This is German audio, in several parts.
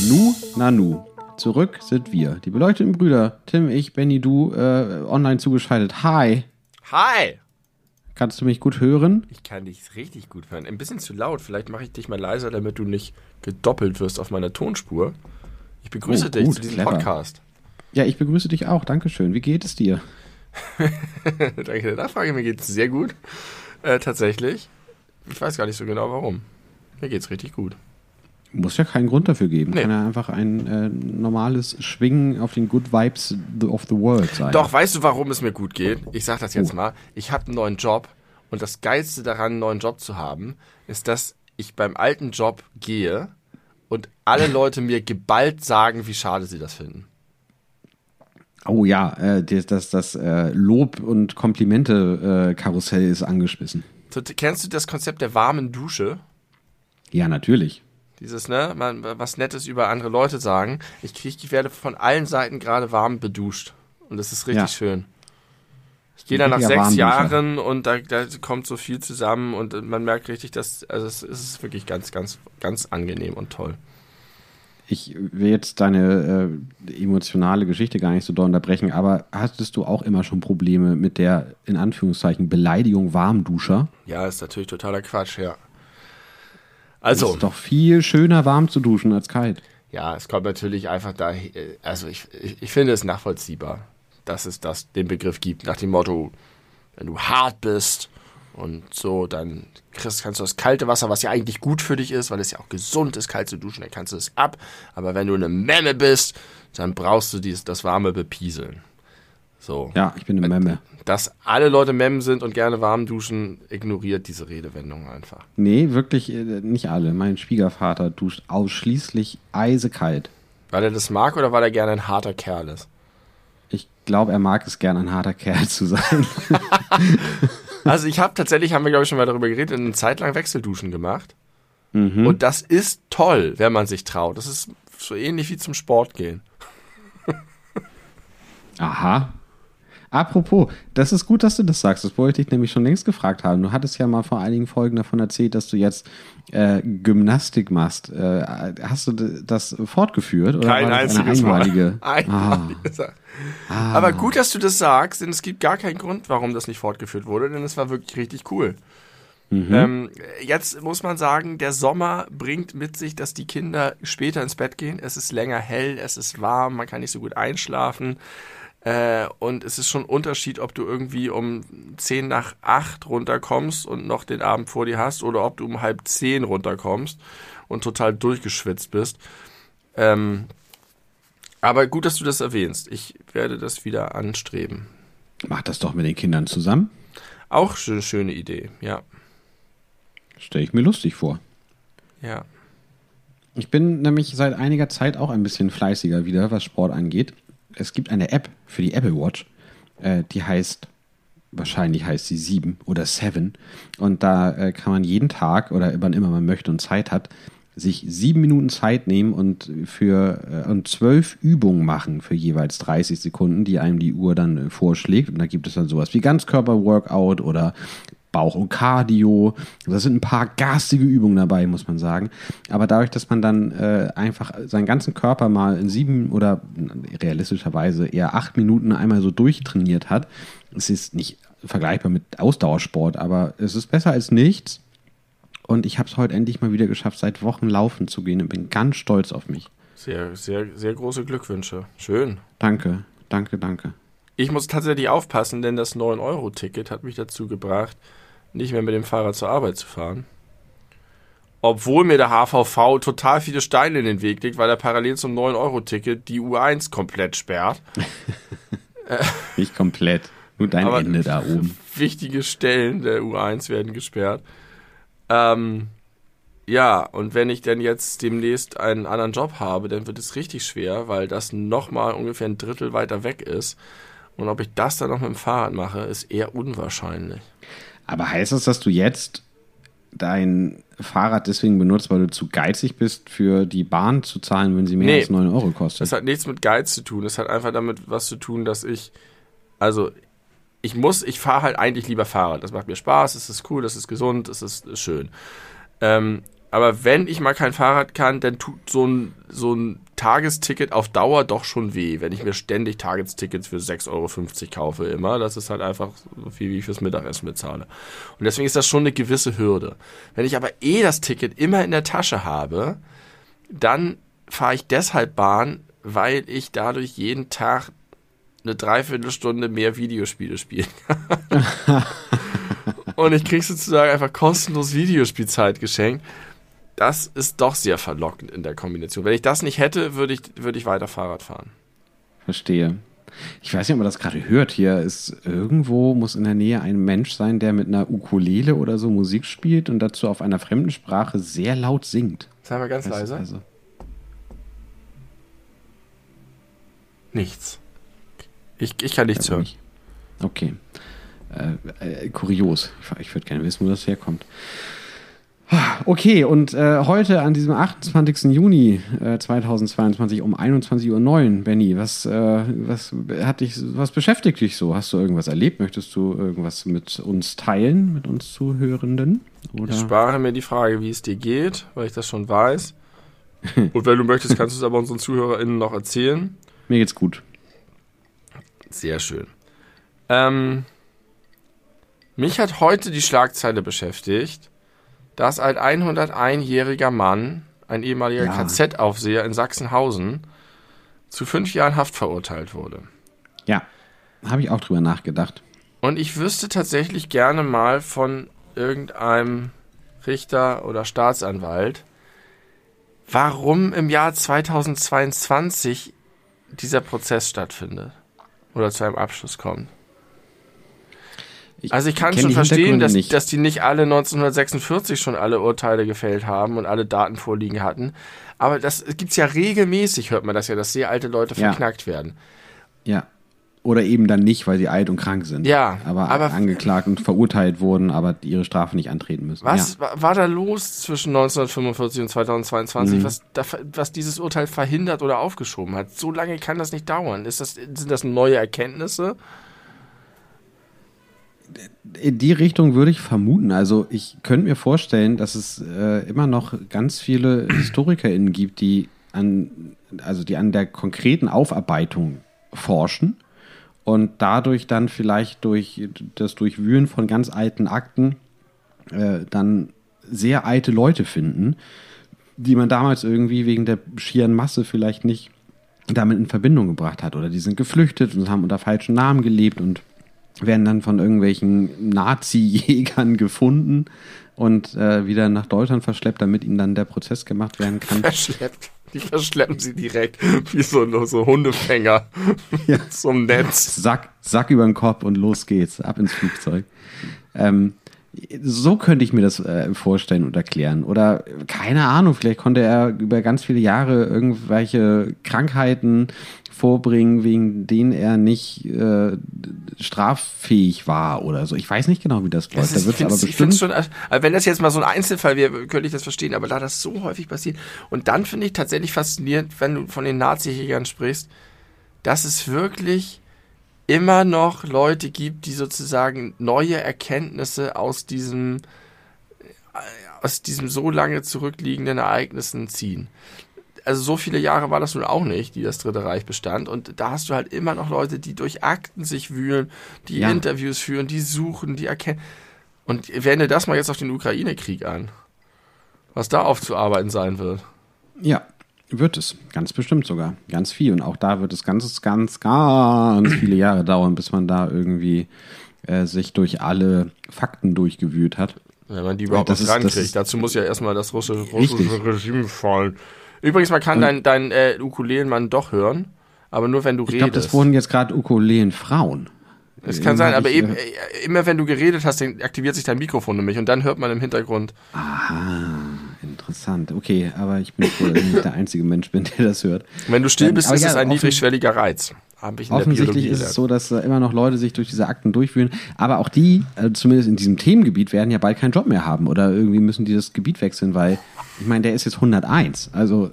Nanu, Nanu. Zurück sind wir, die beleuchteten Brüder. Tim, ich, Benny, du, äh, online zugeschaltet. Hi. Hi! Kannst du mich gut hören? Ich kann dich richtig gut hören. Ein bisschen zu laut. Vielleicht mache ich dich mal leiser, damit du nicht gedoppelt wirst auf meiner Tonspur. Ich begrüße Oh, dich gut, zu diesem clever. Podcast. Ja, ich begrüße dich auch. Dankeschön. Wie geht es dir? Danke der Nachfrage. Mir geht es sehr gut. Äh, tatsächlich. Ich weiß gar nicht so genau warum. Mir geht's richtig gut. Muss ja keinen Grund dafür geben. Nee. Kann ja einfach ein äh, normales Schwingen auf den Good Vibes of the World sein. Doch, weißt du, warum es mir gut geht? Ich sag das jetzt Oh. mal. Ich habe einen neuen Job und das Geilste daran, einen neuen Job zu haben, ist, dass ich beim alten Job gehe und alle Leute mir geballt sagen, wie schade sie das finden. Oh ja, äh, das, das, das äh, Lob- und Komplimente-Karussell ist angeschmissen. So, Kennst du das Konzept der warmen Dusche? Ja, natürlich. Dieses, ne, man, was Nettes über andere Leute sagen. Ich krieg, ich werde von allen Seiten gerade warm beduscht. Und das ist richtig Ja. schön. Ich gehe da nach sechs. Jahren und da, da kommt so viel zusammen und man merkt richtig, dass, also es ist wirklich ganz, ganz, ganz angenehm und toll. Ich will jetzt deine äh, emotionale Geschichte gar nicht so doll unterbrechen, aber hattest du auch immer schon Probleme mit der, in Anführungszeichen, Beleidigung Warmduscher? Ja, ist natürlich totaler Quatsch, ja. Es Also, ist doch viel schöner, warm zu duschen als kalt. ja, es kommt natürlich einfach da, also ich, ich, ich finde es nachvollziehbar, dass es das, den Begriff gibt, nach dem Motto, wenn du hart bist und so, dann kriegst, kannst du das kalte Wasser, was ja eigentlich gut für dich ist, weil es ja auch gesund ist, kalt zu duschen, dann kannst du es ab. Aber wenn du eine Memme bist, dann brauchst du dieses, das warme Bepieseln. So. Ja, ich bin eine Memme. Dass alle Leute Memmen sind und gerne warm duschen, ignoriert diese Redewendung einfach. Nee, wirklich äh, nicht alle. Mein Schwiegervater duscht ausschließlich eisekalt. Weil er das mag oder weil er gerne ein harter Kerl ist? Ich glaube, er mag es gern, ein harter Kerl zu sein. Also ich habe tatsächlich, haben wir glaube ich schon mal darüber geredet, eine Zeit lang Wechselduschen gemacht. Und das ist toll, wenn man sich traut. Das ist so ähnlich wie zum Sport gehen. Aha. Apropos, das ist gut, dass du das sagst. Das wollte ich nämlich schon längst gefragt haben. Du hattest ja mal vor einigen Folgen davon erzählt, dass du jetzt äh, Gymnastik machst. Äh, hast du das fortgeführt oder Kein war das eine einziges einmalige? Mal. Einmalige Sache. Aber gut, dass du das sagst, denn es gibt gar keinen Grund, warum das nicht fortgeführt wurde, denn es war wirklich richtig cool. Ähm, jetzt muss man sagen, der Sommer bringt mit sich, dass die Kinder später ins Bett gehen. Es ist länger hell, es ist warm, man kann nicht so gut einschlafen. Äh, und es ist schon ein Unterschied, ob du irgendwie um 10 nach 8 runterkommst und noch den Abend vor dir hast oder ob du um halb 10 runterkommst und total durchgeschwitzt bist. Ähm, aber gut, dass du das erwähnst. Ich werde das wieder anstreben. Mach das doch mit den Kindern zusammen. Auch eine schöne Idee, ja. Stelle ich mir lustig vor. Ja. Ich bin nämlich seit einiger Zeit auch ein bisschen fleißiger wieder, was Sport angeht. Es gibt eine App für die Apple Watch, äh, die heißt, wahrscheinlich heißt sie 7 oder 7. Und da äh, kann man jeden Tag oder wann immer man möchte und Zeit hat, sich sieben Minuten Zeit nehmen und für äh, und zwölf Übungen machen für jeweils 30 Sekunden, die einem die Uhr dann äh, vorschlägt. Und da gibt es dann sowas wie Ganzkörper-Workout oder Bauch- und Cardio. Da sind ein paar garstige Übungen dabei, muss man sagen. Aber dadurch, dass man dann äh, einfach seinen ganzen Körper mal in sieben oder realistischerweise eher acht Minuten einmal so durchtrainiert hat, es ist nicht vergleichbar mit Ausdauersport, aber es ist besser als nichts. Und ich habe es heute endlich mal wieder geschafft, seit Wochen laufen zu gehen und bin ganz stolz auf mich. Sehr, sehr, sehr große Glückwünsche. Schön. Danke, danke, danke. Ich muss tatsächlich aufpassen, denn das 9-Euro-Ticket hat mich dazu gebracht, nicht mehr mit dem Fahrrad zur Arbeit zu fahren. Obwohl mir der HVV total viele Steine in den Weg legt, weil er parallel zum 9-Euro-Ticket die U1 komplett sperrt. Nicht komplett. Nur dein Aber- Ende da oben. Wichtige Stellen der U1 werden gesperrt. Ähm, ja, und wenn ich dann jetzt demnächst einen anderen Job habe, dann wird es richtig schwer, weil das nochmal ungefähr ein Drittel weiter weg ist. Und ob ich das dann noch mit dem Fahrrad mache, ist eher unwahrscheinlich. Aber heißt das, dass du jetzt dein Fahrrad deswegen benutzt, weil du zu geizig bist, für die Bahn zu zahlen, wenn sie mehr Nee. als 9 Euro kostet. Das hat nichts mit Geiz zu tun. Das hat einfach damit was zu tun, dass ich, also ich muss, ich fahre halt eigentlich lieber Fahrrad. Das macht mir Spaß, es ist cool, das ist gesund, es ist, ist schön. Ähm, aber wenn ich mal kein Fahrrad kann, dann tut so ein, so ein Tagesticket auf Dauer doch schon weh, wenn ich mir ständig Tagestickets für 6,50 Euro kaufe immer. Das ist halt einfach so viel, wie ich fürs Mittagessen bezahle. Und deswegen ist das schon eine gewisse Hürde. Wenn ich aber eh das Ticket immer in der Tasche habe, dann fahre ich deshalb Bahn, weil ich dadurch jeden Tag eine Dreiviertelstunde mehr Videospiele spielen kann. Und ich krieg sozusagen einfach kostenlos Videospielzeit geschenkt. Das ist doch sehr verlockend in der Kombination. Wenn ich das nicht hätte, würde ich, würde ich weiter Fahrrad fahren. Verstehe. Ich weiß nicht, ob man das gerade hört. Hier ist irgendwo, muss in der Nähe ein Mensch sein, der mit einer Ukulele oder so Musik spielt und dazu auf einer fremden Sprache sehr laut singt. Sei mal ganz Das- leise. Also, Nichts. Ich, ich kann nichts also hören. nicht. Okay. Äh, äh, kurios. Ich, ich würde gerne wissen, wo das herkommt. Okay, und äh, heute an diesem 28. Juni äh, 2022 um 21.09 Uhr, Benny, was, äh, was hat dich, was beschäftigt dich so? Hast du irgendwas erlebt? Möchtest du irgendwas mit uns teilen, mit uns Zuhörenden? Oder? Ich spare mir die Frage, wie es dir geht, weil ich das schon weiß. Und wenn du möchtest, kannst du es aber unseren ZuhörerInnen noch erzählen. Mir geht's gut. Sehr schön. Ähm, mich hat heute die Schlagzeile beschäftigt, dass ein 101-jähriger Mann, ein ehemaliger Ja. KZ-Aufseher in Sachsenhausen, zu fünf Jahren Haft verurteilt wurde. Ja, habe ich auch drüber nachgedacht. Und ich wüsste tatsächlich gerne mal von irgendeinem Richter oder Staatsanwalt, warum im Jahr 2022 dieser Prozess stattfindet oder zu einem Abschluss kommt. Also ich kann schon verstehen, dass, nicht. dass die nicht alle 1946 schon alle Urteile gefällt haben und alle Daten vorliegen hatten. Aber das gibt's ja regelmäßig, hört man das ja, dass sehr alte Leute Ja. verknackt werden. Ja. Oder eben dann nicht, weil sie alt und krank sind. Ja, Aber, aber- angeklagt und verurteilt wurden, aber ihre Strafe nicht antreten müssen. Was Ja. wa- war da los zwischen 1945 und 2022, Mhm. was, da, was dieses Urteil verhindert oder aufgeschoben hat? So lange kann das nicht dauern. Ist das, sind das neue Erkenntnisse? In die Richtung würde ich vermuten. Also ich könnte mir vorstellen, dass es äh, immer noch ganz viele HistorikerInnen gibt, die an, also die an der konkreten Aufarbeitung forschen und dadurch dann vielleicht durch das Durchwühlen von ganz alten Akten äh, dann sehr alte Leute finden, die man damals irgendwie wegen der schieren Masse vielleicht nicht damit in Verbindung gebracht hat. Oder die sind geflüchtet und haben unter falschen Namen gelebt und werden dann von irgendwelchen Nazi-Jägern gefunden und äh, wieder nach Deutschland verschleppt, damit ihnen dann der Prozess gemacht werden kann. Verschleppt. Die verschleppen sie direkt wie so, so Hundefänger Ja. zum Netz. Sack, Sack über den Kopf und los geht's, ab ins Flugzeug. Ähm, so könnte ich mir das äh, vorstellen und erklären. Oder keine Ahnung, vielleicht konnte er über ganz viele Jahre irgendwelche Krankheiten vorbringen, wegen denen er nicht äh, straffähig war oder so. Ich weiß nicht genau, wie das läuft. Das ist, da ich aber ich schon, wenn das jetzt mal so ein Einzelfall wäre, könnte ich das verstehen, aber da das so häufig passiert. Und dann finde ich tatsächlich faszinierend, wenn du von den Nazi-Jägern sprichst, dass es wirklich immer noch Leute gibt, die sozusagen neue Erkenntnisse aus diesem, äh, aus diesem so lange zurückliegenden Ereignissen ziehen. Also so viele Jahre war das nun auch nicht, die das Dritte Reich bestand. Und da hast du halt immer noch Leute, die durch Akten sich wühlen, die Ja. Interviews führen, die suchen, die erkennen. Und wende das mal jetzt auf den Ukraine-Krieg an. Was da aufzuarbeiten sein wird. Ja, wird es. Ganz bestimmt sogar. Ganz viel. Und auch da wird es ganz, ganz, ganz viele Jahre dauern, bis man da irgendwie äh, sich durch alle Fakten durchgewühlt hat. Wenn man die überhaupt das ist- das rankriegt. ist- Dazu muss ja erstmal das russische, russische Regime fallen. Übrigens, man kann dein, dein äh, Ukulelenmann doch hören, aber nur wenn du Ich glaube, redest. das wurden jetzt gerade Ukulelen Frauen. Es kann sein, hab aber ich, eben, äh, äh, immer wenn du geredet hast, dann aktiviert sich dein Mikrofon nämlich und dann hört man im Hintergrund. Aha, interessant. Okay, aber ich bin froh, dass ich nicht der einzige Mensch bin, der das hört. Wenn du still Ähm, bist, aber ist ja, es ein niedrigschwelliger Reiz. Offensichtlich ist es so, dass immer noch Leute sich durch diese Akten durchführen, aber auch die, äh, zumindest in diesem Themengebiet, werden ja bald keinen Job mehr haben oder irgendwie müssen die das Gebiet wechseln, weil ich meine, der ist jetzt 101. Also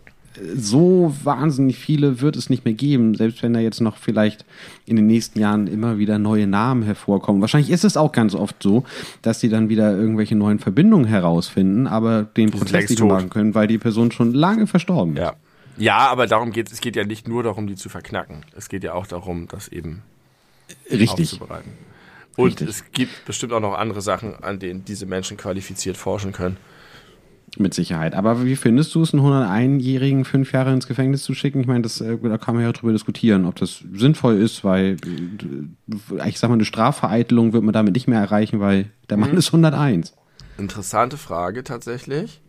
so wahnsinnig viele wird es nicht mehr geben, selbst wenn da jetzt noch vielleicht in den nächsten Jahren immer wieder neue Namen hervorkommen. Wahrscheinlich ist es auch ganz oft so, dass die dann wieder irgendwelche neuen Verbindungen herausfinden, aber den Prozess nicht machen können, weil die Person schon lange verstorben ist. Ja. Ja, aber darum geht es geht ja nicht nur darum, die zu verknacken. Es geht ja auch darum, das eben Richtig. aufzubereiten. Und Richtig. es gibt bestimmt auch noch andere Sachen, an denen diese Menschen qualifiziert forschen können. Mit Sicherheit. Aber wie findest du es, einen 101-Jährigen fünf Jahre ins Gefängnis zu schicken? Ich meine, das, äh, da kann man ja drüber diskutieren, ob das sinnvoll ist, weil äh, ich sag mal, eine Strafvereitelung wird man damit nicht mehr erreichen, weil der Mann mhm. ist 101. Interessante Frage tatsächlich.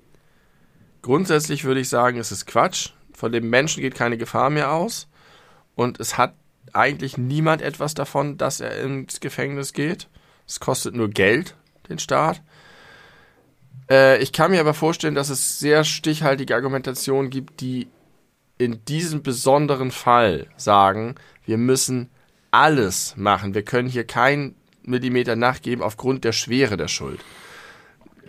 Grundsätzlich würde ich sagen, es ist Quatsch. Von dem Menschen geht keine Gefahr mehr aus. Und es hat eigentlich niemand etwas davon, dass er ins Gefängnis geht. Es kostet nur Geld, den Staat. Äh, ich kann mir aber vorstellen, dass es sehr stichhaltige Argumentationen gibt, die in diesem besonderen Fall sagen, wir müssen alles machen. Wir können hier keinen Millimeter nachgeben aufgrund der Schwere der Schuld.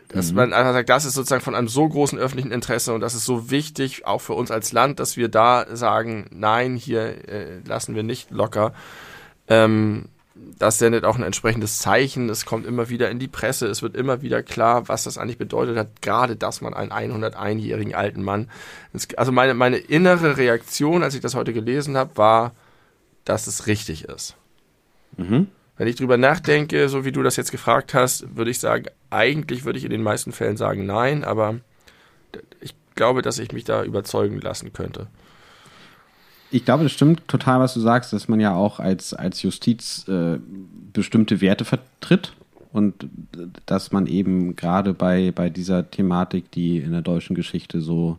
Dass mhm. man einfach sagt, das ist sozusagen von einem so großen öffentlichen Interesse und das ist so wichtig, auch für uns als Land, dass wir da sagen, nein, hier äh, lassen wir nicht locker. Ähm, das sendet auch ein entsprechendes Zeichen. Es kommt immer wieder in die Presse. Es wird immer wieder klar, was das eigentlich bedeutet hat. Gerade, dass man einen 101-jährigen alten Mann. Also meine, meine innere Reaktion, als ich das heute gelesen habe, war, dass es richtig ist. Mhm. Wenn ich drüber nachdenke, so wie du das jetzt gefragt hast, würde ich sagen, eigentlich würde ich in den meisten Fällen sagen nein, aber ich glaube, dass ich mich da überzeugen lassen könnte ich glaube, das stimmt total, was du sagst, dass man ja auch als, als Justiz äh, bestimmte Werte vertritt und dass man eben gerade bei, bei dieser Thematik, die in der deutschen Geschichte so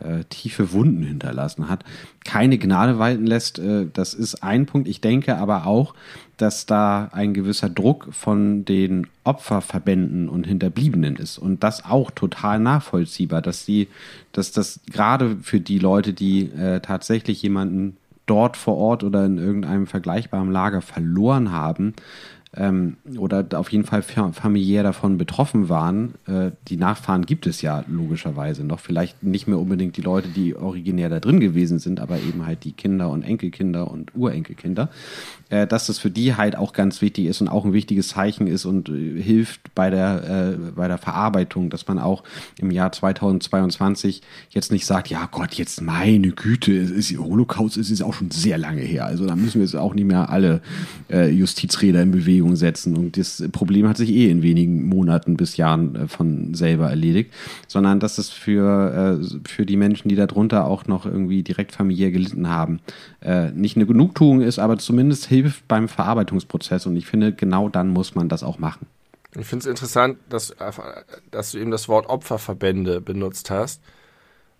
äh, tiefe Wunden hinterlassen hat, keine Gnade walten lässt. Äh, das ist ein Punkt. Ich denke aber auch, dass da ein gewisser Druck von den Opferverbänden und Hinterbliebenen ist. Und das auch total nachvollziehbar, dass sie, dass das gerade für die Leute, die äh, tatsächlich jemanden dort vor Ort oder in irgendeinem vergleichbaren Lager verloren haben, ähm, oder auf jeden Fall familiär davon betroffen waren. Äh, die Nachfahren gibt es ja logischerweise noch. Vielleicht nicht mehr unbedingt die Leute, die originär da drin gewesen sind, aber eben halt die Kinder und Enkelkinder und Urenkelkinder. Äh, dass das für die halt auch ganz wichtig ist und auch ein wichtiges Zeichen ist und äh, hilft bei der, äh, bei der Verarbeitung, dass man auch im Jahr 2022 jetzt nicht sagt, ja Gott, jetzt meine Güte, es ist Holocaust, es ist auch schon sehr lange her. Also da müssen wir jetzt auch nicht mehr alle äh, Justizräder in Bewegung Bewegung setzen. Und das Problem hat sich eh in wenigen Monaten bis Jahren äh, von selber erledigt, sondern dass es für, äh, für die Menschen, die darunter auch noch irgendwie direkt familiär gelitten haben, äh, nicht eine Genugtuung ist, aber zumindest hilft beim Verarbeitungsprozess. Und ich finde, genau dann muss man das auch machen. Ich finde es interessant, dass, dass du eben das Wort Opferverbände benutzt hast,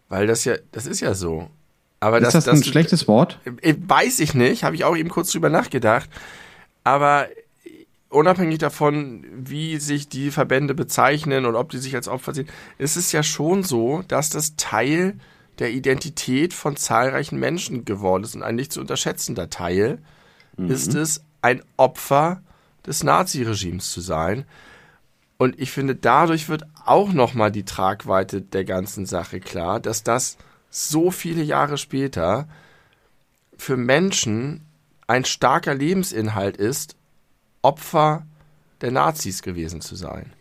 weil das ja, das ist ja so. Aber ist das, das ein das, schlechtes Wort? Weiß ich nicht, habe ich auch eben kurz drüber nachgedacht. Aber unabhängig davon, wie sich die Verbände bezeichnen und ob die sich als Opfer sehen, ist es ja schon so, dass das Teil der Identität von zahlreichen Menschen geworden ist und ein nicht zu unterschätzender Teil mhm. ist es, ein Opfer des Naziregimes zu sein. Und ich finde, dadurch wird auch nochmal die Tragweite der ganzen Sache klar, dass das so viele Jahre später für Menschen ein starker Lebensinhalt ist Opfer der Nazis gewesen zu sein.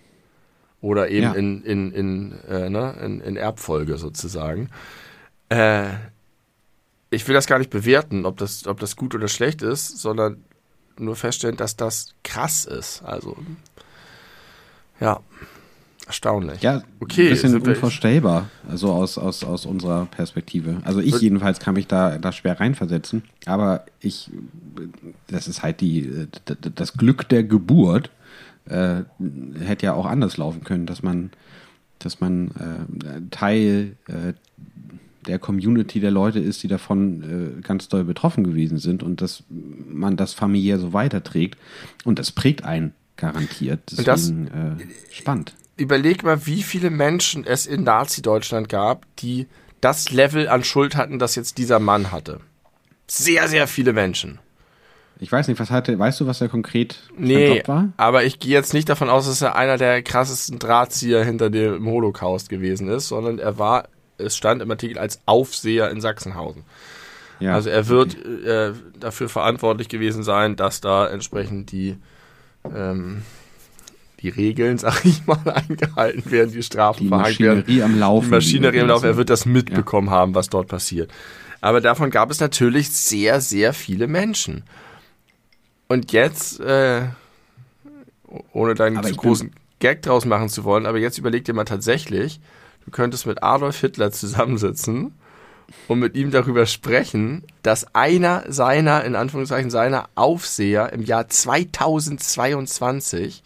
Oder eben ja. in, in, in, äh, ne, in, in, Erbfolge sozusagen. Äh, ich will das gar nicht bewerten, ob das, ob das gut oder schlecht ist, sondern nur feststellen, dass das krass ist. Also, ja. Erstaunlich. Ja, okay, ein bisschen unvorstellbar, also aus, aus, aus unserer Perspektive. Also ich jedenfalls kann mich da, da schwer reinversetzen, aber ich, das ist halt die, das Glück der Geburt, äh, hätte ja auch anders laufen können, dass man, dass man äh, Teil äh, der Community der Leute ist, die davon äh, ganz doll betroffen gewesen sind und dass man das familiär so weiterträgt und das prägt einen garantiert. Deswegen, das, äh, spannend überleg mal, wie viele Menschen es in Nazi-Deutschland gab, die das Level an Schuld hatten, das jetzt dieser Mann hatte. sehr, sehr viele Menschen. Ich weiß nicht, was hatte, weißt du, was er konkret nee, war? Aber ich gehe jetzt nicht davon aus, dass er einer der krassesten Drahtzieher hinter dem Holocaust gewesen ist, sondern er war, es stand im Artikel als Aufseher in Sachsenhausen. Ja, also er wird okay. äh, dafür verantwortlich gewesen sein, dass da entsprechend die ähm, die Regeln, sag ich mal, eingehalten werden, die Strafen die verhängt werden. Die Maschinerie am Laufen. Die Maschinerie am Laufen, er wird das mitbekommen ja. haben, was dort passiert. Aber davon gab es natürlich sehr, sehr viele Menschen. Und jetzt, äh, ohne deinen zu großen Gag draus machen zu wollen, aber jetzt überleg dir mal tatsächlich, du könntest mit Adolf Hitler zusammensitzen und mit ihm darüber sprechen, dass einer seiner, in Anführungszeichen, seiner Aufseher im Jahr 2022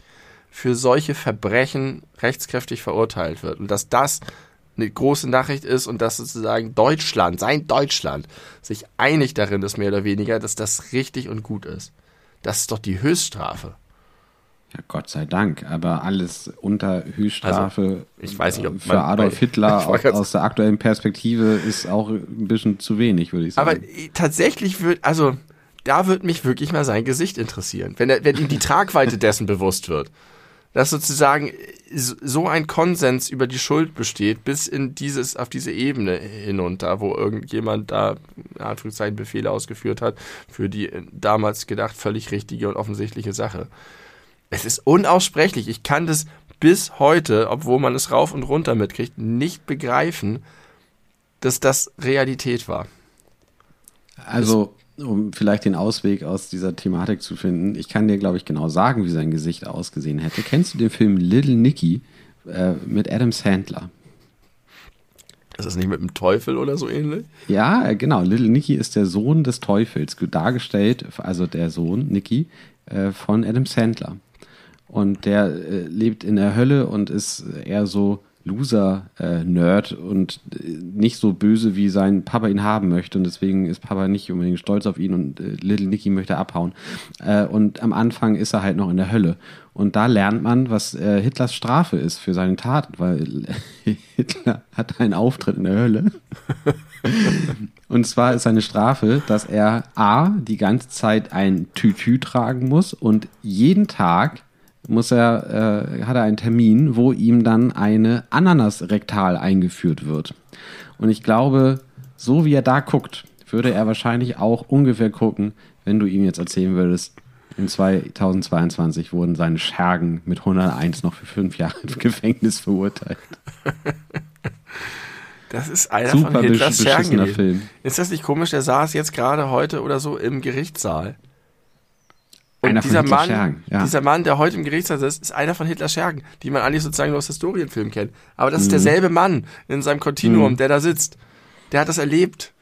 für solche Verbrechen rechtskräftig verurteilt wird und dass das eine große Nachricht ist und dass sozusagen Deutschland, sein Deutschland, sich einig darin ist, mehr oder weniger, dass das richtig und gut ist. Das ist doch die Höchststrafe. Ja, Gott sei Dank, aber alles unter Höchststrafe also, ich weiß nicht, ob für Adolf Hitler aus, aus, der aktuellen Perspektive ist auch ein bisschen zu wenig, würde ich sagen. Aber tatsächlich wird, also da wird mich wirklich mal sein Gesicht interessieren, wenn, er, wenn ihm die Tragweite dessen bewusst wird dass sozusagen so ein Konsens über die Schuld besteht, bis in dieses, auf diese Ebene hinunter, wo irgendjemand da, in Anführungszeichen, Befehle ausgeführt hat, für die äh, damals gedacht völlig richtige und offensichtliche Sache. Es ist unaussprechlich. Ich kann das bis heute, obwohl man es rauf und runter mitkriegt, nicht begreifen, dass das Realität war. Also, um vielleicht den Ausweg aus dieser Thematik zu finden, ich kann dir, glaube ich, genau sagen, wie sein Gesicht ausgesehen hätte. Kennst du den Film Little Nicky äh, mit Adam Sandler? Ist das nicht mit dem Teufel oder so ähnlich? Ja, äh, genau. Little Nicky ist der Sohn des Teufels, dargestellt, also der Sohn, Nicky, äh, von Adam Sandler. Und der äh, lebt in der Hölle und ist eher so Loser-Nerd äh, und nicht so böse, wie sein Papa ihn haben möchte. Und deswegen ist Papa nicht unbedingt stolz auf ihn und äh, Little Nicky möchte abhauen. Äh, und am Anfang ist er halt noch in der Hölle. Und da lernt man, was äh, Hitlers Strafe ist für seine Taten, weil Hitler hat einen Auftritt in der Hölle. und zwar ist seine Strafe, dass er A, die ganze Zeit ein Tütü tragen muss und jeden Tag muss er, äh, hat er einen Termin, wo ihm dann eine Ananas rektal eingeführt wird. Und ich glaube, so wie er da guckt, würde er wahrscheinlich auch ungefähr gucken, wenn du ihm jetzt erzählen würdest, in 2022 wurden seine Schergen mit 101 noch für fünf Jahre im Gefängnis verurteilt. Das ist einer Super von Hitlers Schergen. Film. Ist das nicht komisch? Der saß jetzt gerade heute oder so im Gerichtssaal. Und einer dieser Mann, Schergen, ja. dieser Mann, der heute im Gerichtssaal ist, ist einer von Hitlers Schergen, die man eigentlich sozusagen nur aus Historienfilmen kennt. Aber das mhm. ist derselbe Mann in seinem Kontinuum, mhm. der da sitzt. Der hat das erlebt.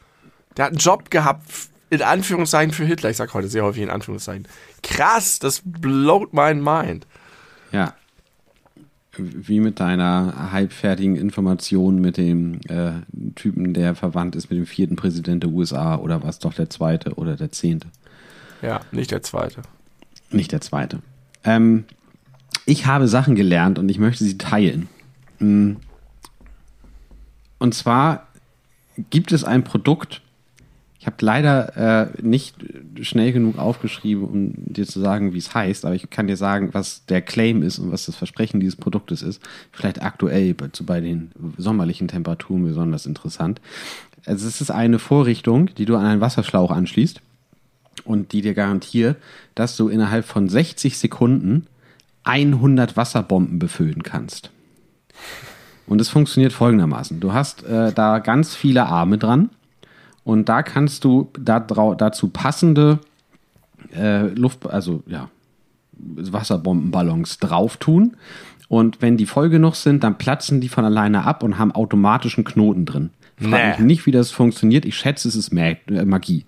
Der hat einen Job gehabt, in Anführungszeichen für Hitler. Ich sag heute sehr häufig in Anführungszeichen. Krass, das blowt my mind. Ja. Wie mit deiner halbfertigen Information mit dem äh, Typen, der verwandt ist mit dem vierten Präsident der USA oder was doch der zweite oder der zehnte. Ja, nicht der zweite. Nicht der zweite. Ähm, ich habe Sachen gelernt und ich möchte sie teilen. Mm. Und zwar gibt es ein Produkt, ich habe leider äh, nicht schnell genug aufgeschrieben, um dir zu sagen, wie es heißt, aber ich kann dir sagen, was der Claim ist und was das Versprechen dieses Produktes ist. Vielleicht aktuell bei, bei den sommerlichen Temperaturen besonders interessant. Also es ist eine Vorrichtung, die du an einen Wasserschlauch anschließt und die dir garantiert, dass du innerhalb von 60 Sekunden 100 Wasserbomben befüllen kannst. Und es funktioniert folgendermaßen. Du hast äh, da ganz viele Arme dran und da kannst du da, dazu passende äh, Luft, also ja, Wasserbombenballons drauf tun. Und wenn die voll genug sind, dann platzen die von alleine ab und haben automatischen Knoten drin. Frag nee. mich nicht, wie das funktioniert. Ich schätze, es ist äh, Magie.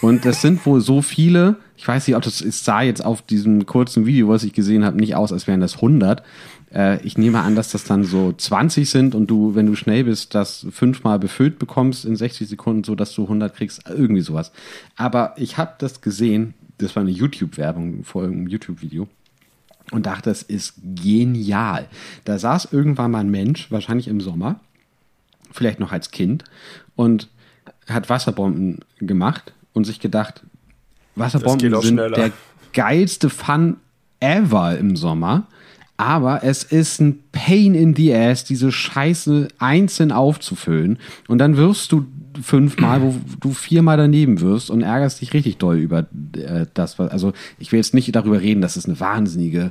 Und das sind wohl so viele, ich weiß nicht, ob das es sah jetzt auf diesem kurzen Video, was ich gesehen habe, nicht aus, als wären das 100. Äh, ich nehme an, dass das dann so 20 sind und du, wenn du schnell bist, das fünfmal befüllt bekommst in 60 Sekunden, so dass du 100 kriegst, irgendwie sowas. Aber ich habe das gesehen, das war eine YouTube-Werbung vor einem YouTube-Video und dachte, das ist genial. Da saß irgendwann mal ein Mensch, wahrscheinlich im Sommer, vielleicht noch als Kind, und hat Wasserbomben gemacht und sich gedacht, Wasserbomben sind schneller. der geilste Fun ever im Sommer. Aber es ist ein Pain in the Ass, diese Scheiße einzeln aufzufüllen. Und dann wirst du fünfmal, wo du viermal daneben wirst und ärgerst dich richtig doll über äh, das. Also ich will jetzt nicht darüber reden, dass es eine wahnsinnige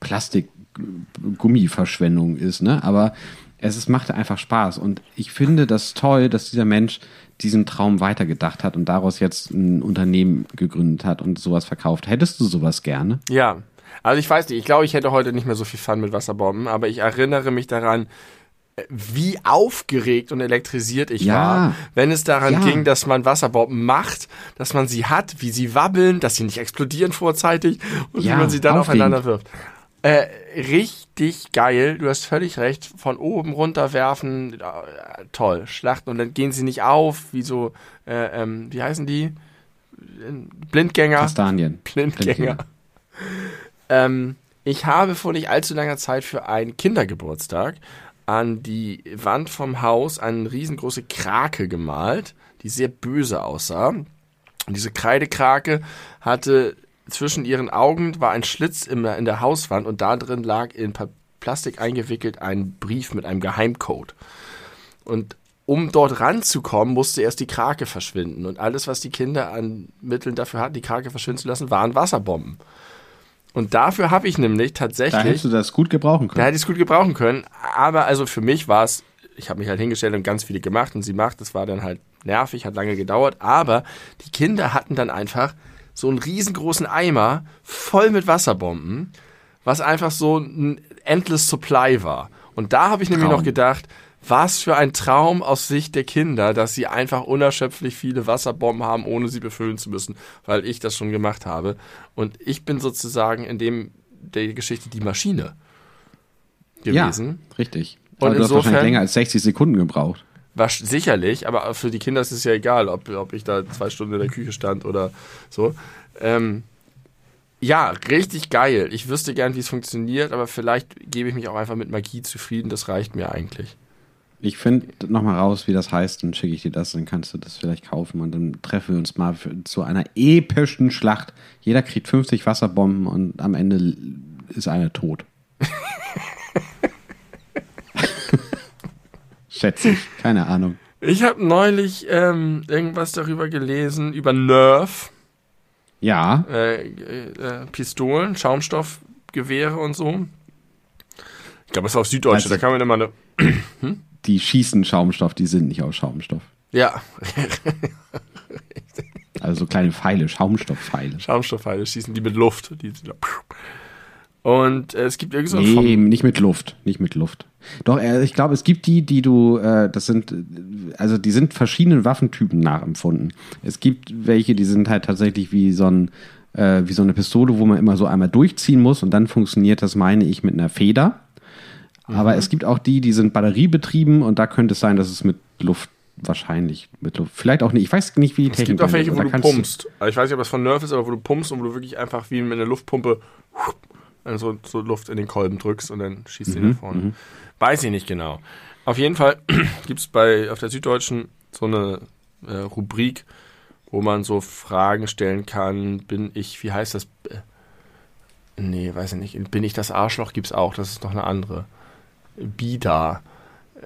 Plastik-Gummiverschwendung ist, ne? Aber es ist, macht einfach Spaß. Und ich finde das toll, dass dieser Mensch diesen Traum weitergedacht hat und daraus jetzt ein Unternehmen gegründet hat und sowas verkauft. Hättest du sowas gerne? Ja. Also ich weiß nicht, ich glaube, ich hätte heute nicht mehr so viel Fun mit Wasserbomben, aber ich erinnere mich daran, wie aufgeregt und elektrisiert ich ja. war, wenn es daran ja. ging, dass man Wasserbomben macht, dass man sie hat, wie sie wabbeln, dass sie nicht explodieren vorzeitig und ja, wie man sie dann aufregend. aufeinander wirft. Äh, richtig geil, du hast völlig recht. Von oben runter werfen, äh, toll, Schlachten und dann gehen sie nicht auf, wie so, äh, ähm, wie heißen die? Blindgänger. Kastanien. Blindgänger. Blindgänger. Ähm, ich habe vor nicht allzu langer Zeit für einen Kindergeburtstag an die Wand vom Haus eine riesengroße Krake gemalt, die sehr böse aussah. Und diese Kreidekrake hatte zwischen ihren Augen war ein Schlitz in der Hauswand und da drin lag in Plastik eingewickelt ein Brief mit einem Geheimcode. Und um dort ranzukommen, musste erst die Krake verschwinden. Und alles, was die Kinder an Mitteln dafür hatten, die Krake verschwinden zu lassen, waren Wasserbomben. Und dafür habe ich nämlich tatsächlich. Da hättest du das gut gebrauchen können. Da hätte ich es gut gebrauchen können. Aber also für mich war es, ich habe mich halt hingestellt und ganz viele gemacht und sie macht. Das war dann halt nervig, hat lange gedauert. Aber die Kinder hatten dann einfach so einen riesengroßen Eimer voll mit Wasserbomben, was einfach so ein endless Supply war. Und da habe ich nämlich Traum. noch gedacht, was für ein Traum aus Sicht der Kinder, dass sie einfach unerschöpflich viele Wasserbomben haben, ohne sie befüllen zu müssen, weil ich das schon gemacht habe. Und ich bin sozusagen in dem der Geschichte die Maschine gewesen. Ja, richtig. Und du hast wahrscheinlich länger als 60 Sekunden gebraucht. War sicherlich, aber für die Kinder ist es ja egal, ob, ob ich da zwei Stunden in der Küche stand oder so. Ähm, ja, richtig geil. Ich wüsste gern, wie es funktioniert, aber vielleicht gebe ich mich auch einfach mit Magie zufrieden. Das reicht mir eigentlich. Ich finde nochmal raus, wie das heißt, dann schicke ich dir das, dann kannst du das vielleicht kaufen und dann treffen wir uns mal für, zu einer epischen Schlacht. Jeder kriegt 50 Wasserbomben und am Ende ist einer tot. Schätze ich, keine Ahnung. Ich habe neulich ähm, irgendwas darüber gelesen, über Nerf. Ja. Äh, äh, Pistolen, Schaumstoffgewehre und so. Ich glaube, das war auf Süddeutsche, also, da kann man immer eine. hm? die schießen Schaumstoff, die sind nicht aus Schaumstoff. Ja. also so kleine Pfeile, Schaumstoffpfeile. Schaumstoffpfeile schießen die mit Luft. Die, und äh, es gibt irgendwie so Nee, nicht mit Luft, nicht mit Luft. Doch, äh, ich glaube, es gibt die, die du, äh, das sind, also die sind verschiedenen Waffentypen nachempfunden. Es gibt welche, die sind halt tatsächlich wie so ein, äh, wie so eine Pistole, wo man immer so einmal durchziehen muss und dann funktioniert das, meine ich, mit einer Feder. Aber mhm. es gibt auch die, die sind batteriebetrieben und da könnte es sein, dass es mit Luft wahrscheinlich mit Luft. Vielleicht auch nicht. Ich weiß nicht, wie die Technik. Es gibt auch welche, wo du pumpst. Also ich weiß nicht, ob das von Nerf ist, aber wo du pumpst und wo du wirklich einfach wie mit einer Luftpumpe so, so Luft in den Kolben drückst und dann schießt sie mhm, nach vorne. Mhm. Weiß ich nicht genau. Auf jeden Fall gibt es bei auf der Süddeutschen so eine äh, Rubrik, wo man so Fragen stellen kann. Bin ich, wie heißt das? Äh, nee, weiß ich nicht. Bin ich das Arschloch? Gibt es auch. Das ist noch eine andere. Bida.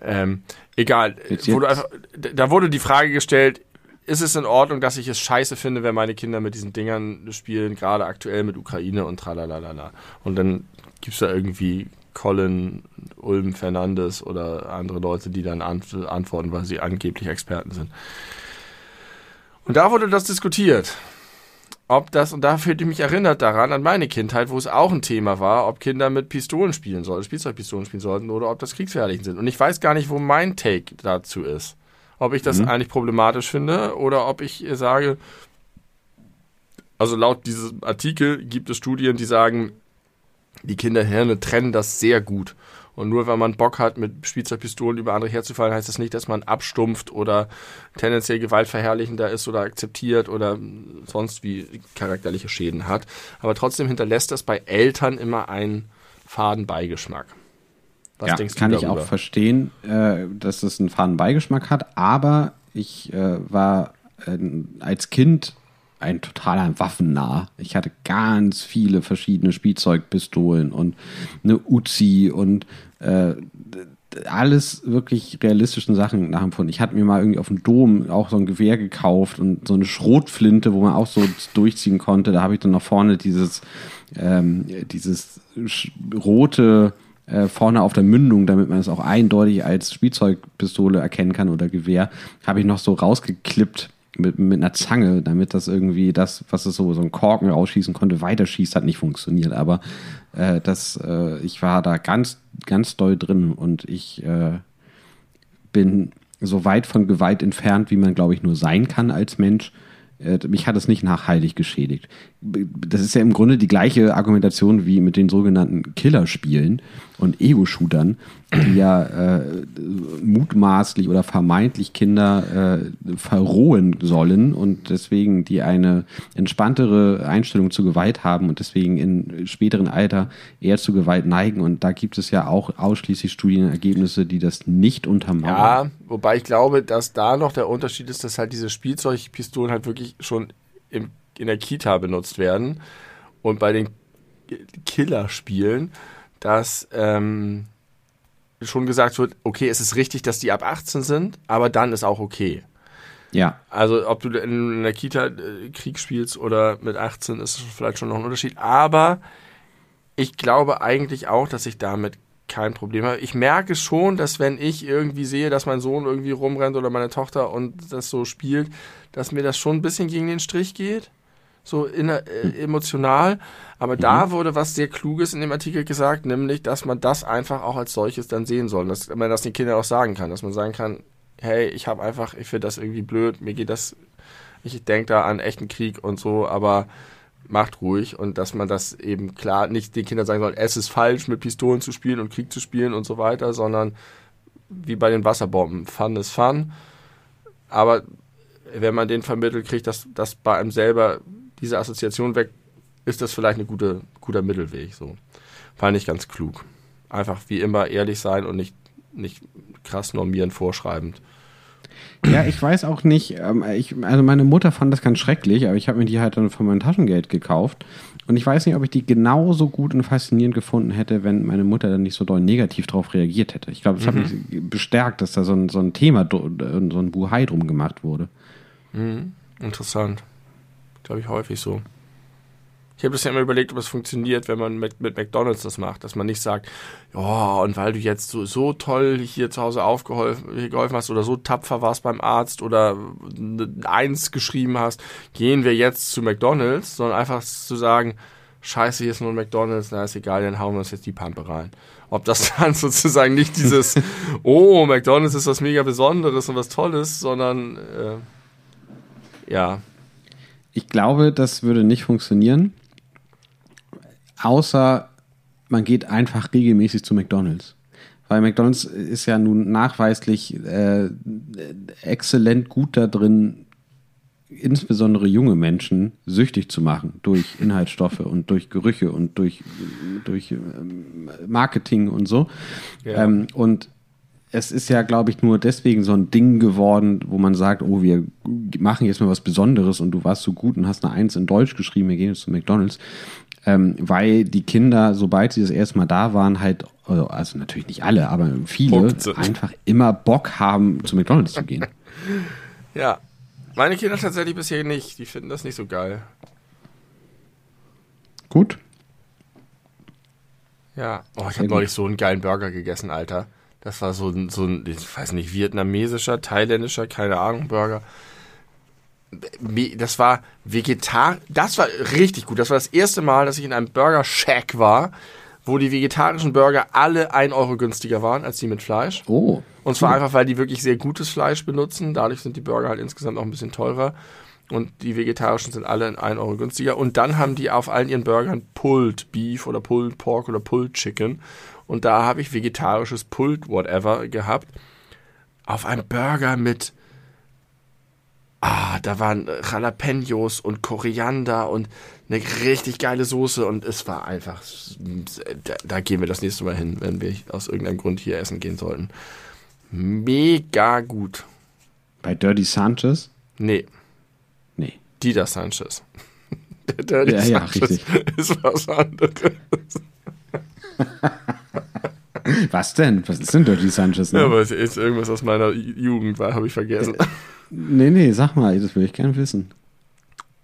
Ähm, egal. Wurde einfach, da wurde die Frage gestellt, ist es in Ordnung, dass ich es scheiße finde, wenn meine Kinder mit diesen Dingern spielen, gerade aktuell mit Ukraine und tralalala. Und dann gibt es da irgendwie Colin, Ulm Fernandes oder andere Leute, die dann antworten, weil sie angeblich Experten sind. Und da wurde das diskutiert ob das, und da fühlte ich mich erinnert daran, an meine Kindheit, wo es auch ein Thema war, ob Kinder mit Pistolen spielen sollten, Spielzeugpistolen spielen sollten oder ob das Kriegsverherrlichen sind. Und ich weiß gar nicht, wo mein Take dazu ist. Ob ich das mhm. eigentlich problematisch finde oder ob ich sage, also laut diesem Artikel gibt es Studien, die sagen, die Kinderhirne trennen das sehr gut. Und nur wenn man Bock hat, mit Spielzeugpistolen über andere herzufallen, heißt das nicht, dass man abstumpft oder tendenziell gewaltverherrlichender ist oder akzeptiert oder sonst wie charakterliche Schäden hat. Aber trotzdem hinterlässt das bei Eltern immer einen faden Beigeschmack. Was ja, denkst du kann darüber? ich auch verstehen, äh, dass es einen faden Beigeschmack hat, aber ich äh, war äh, als Kind ein totaler Waffennah. Ich hatte ganz viele verschiedene Spielzeugpistolen und eine Uzi und äh, alles wirklich realistischen Sachen nachempfunden. Ich hatte mir mal irgendwie auf dem Dom auch so ein Gewehr gekauft und so eine Schrotflinte, wo man auch so durchziehen konnte. Da habe ich dann noch vorne dieses, ähm, dieses rote äh, vorne auf der Mündung, damit man es auch eindeutig als Spielzeugpistole erkennen kann oder Gewehr, habe ich noch so rausgeklippt mit, mit einer Zange, damit das irgendwie das, was es so, so ein Korken rausschießen konnte, weiterschießt, hat nicht funktioniert. Aber äh, das, äh, ich war da ganz, ganz doll drin und ich äh, bin so weit von Gewalt entfernt, wie man, glaube ich, nur sein kann als Mensch. Äh, mich hat es nicht nachhaltig geschädigt. Das ist ja im Grunde die gleiche Argumentation wie mit den sogenannten Killerspielen und Ego-Shootern, die ja äh, mutmaßlich oder vermeintlich Kinder äh, verrohen sollen und deswegen die eine entspanntere Einstellung zu Gewalt haben und deswegen in späteren Alter eher zu Gewalt neigen. Und da gibt es ja auch ausschließlich Studienergebnisse, die das nicht untermauern. Ja, wobei ich glaube, dass da noch der Unterschied ist, dass halt diese Spielzeugpistolen halt wirklich schon im, in der Kita benutzt werden und bei den Killerspielen dass ähm, schon gesagt wird, okay, es ist richtig, dass die ab 18 sind, aber dann ist auch okay. Ja. Also ob du in der Kita äh, Krieg spielst oder mit 18 ist vielleicht schon noch ein Unterschied. Aber ich glaube eigentlich auch, dass ich damit kein Problem habe. Ich merke schon, dass wenn ich irgendwie sehe, dass mein Sohn irgendwie rumrennt oder meine Tochter und das so spielt, dass mir das schon ein bisschen gegen den Strich geht so in, äh, emotional. Aber mhm. da wurde was sehr Kluges in dem Artikel gesagt, nämlich, dass man das einfach auch als solches dann sehen soll. Dass man das den Kindern auch sagen kann. Dass man sagen kann, hey, ich habe einfach, ich finde das irgendwie blöd, mir geht das, ich denke da an echten Krieg und so, aber macht ruhig und dass man das eben klar nicht den Kindern sagen soll, es ist falsch, mit Pistolen zu spielen und Krieg zu spielen und so weiter, sondern wie bei den Wasserbomben, Fun ist Fun. Aber wenn man den vermittelt kriegt, dass das bei einem selber diese Assoziation weg, ist das vielleicht ein gute, guter Mittelweg. So. Fand ich ganz klug. Einfach wie immer ehrlich sein und nicht, nicht krass normieren, vorschreibend. Ja, ich weiß auch nicht, ähm, ich, also meine Mutter fand das ganz schrecklich, aber ich habe mir die halt dann von meinem Taschengeld gekauft. Und ich weiß nicht, ob ich die genauso gut und faszinierend gefunden hätte, wenn meine Mutter dann nicht so doll negativ darauf reagiert hätte. Ich glaube, das mhm. hat mich bestärkt, dass da so ein, so ein Thema, so ein Buhai drum gemacht wurde. Mhm. Interessant. Glaube ich häufig so. Ich habe das ja immer überlegt, ob es funktioniert, wenn man mit, mit, McDonalds das macht, dass man nicht sagt, ja, und weil du jetzt so, so toll hier zu Hause aufgeholfen geholfen hast oder so tapfer warst beim Arzt oder eins geschrieben hast, gehen wir jetzt zu McDonalds, sondern einfach zu sagen, scheiße, hier ist nur ein McDonalds, na ist egal, dann hauen wir uns jetzt die Pampe rein. Ob das dann sozusagen nicht dieses, oh, McDonalds ist was mega Besonderes und was Tolles, sondern äh, ja, ich glaube, das würde nicht funktionieren. Außer man geht einfach regelmäßig zu McDonalds. Weil McDonalds ist ja nun nachweislich äh, exzellent gut da drin, insbesondere junge Menschen süchtig zu machen durch Inhaltsstoffe und durch Gerüche und durch, durch ähm, Marketing und so. Ja. Ähm, und es ist ja, glaube ich, nur deswegen so ein Ding geworden, wo man sagt, oh, wir machen jetzt mal was Besonderes und du warst so gut und hast eine Eins in Deutsch geschrieben, wir gehen jetzt zu McDonalds. Ähm, weil die Kinder, sobald sie das erste Mal da waren, halt, also, also natürlich nicht alle, aber viele einfach immer Bock haben, zu McDonalds zu gehen. ja, meine Kinder tatsächlich bisher nicht. Die finden das nicht so geil. Gut. Ja, oh, ich habe neulich so einen geilen Burger gegessen, Alter. Das war so ein, so ein, ich weiß nicht, vietnamesischer, thailändischer, keine Ahnung, Burger. Das war vegetar, das war richtig gut. Das war das erste Mal, dass ich in einem Burger Shack war, wo die vegetarischen Burger alle ein Euro günstiger waren als die mit Fleisch. Oh. Und zwar einfach, weil die wirklich sehr gutes Fleisch benutzen. Dadurch sind die Burger halt insgesamt auch ein bisschen teurer. Und die vegetarischen sind alle in 1 Euro günstiger. Und dann haben die auf allen ihren Burgern Pulled Beef oder Pulled Pork oder Pulled Chicken. Und da habe ich vegetarisches Pult, whatever, gehabt. Auf einem Burger mit. Ah, da waren Jalapenos und Koriander und eine richtig geile Soße und es war einfach. Da, da gehen wir das nächste Mal hin, wenn wir aus irgendeinem Grund hier essen gehen sollten. Mega gut. Bei Dirty Sanchez? Nee. Dieter Sanchez. Der Dirty ja, ja, richtig. ist was anderes. Was denn? Was ist denn Dirty Sanchez? Ne? Ja, aber es ist irgendwas aus meiner Jugend, war, habe ich vergessen. Äh, nee, nee, sag mal, das will ich gerne wissen.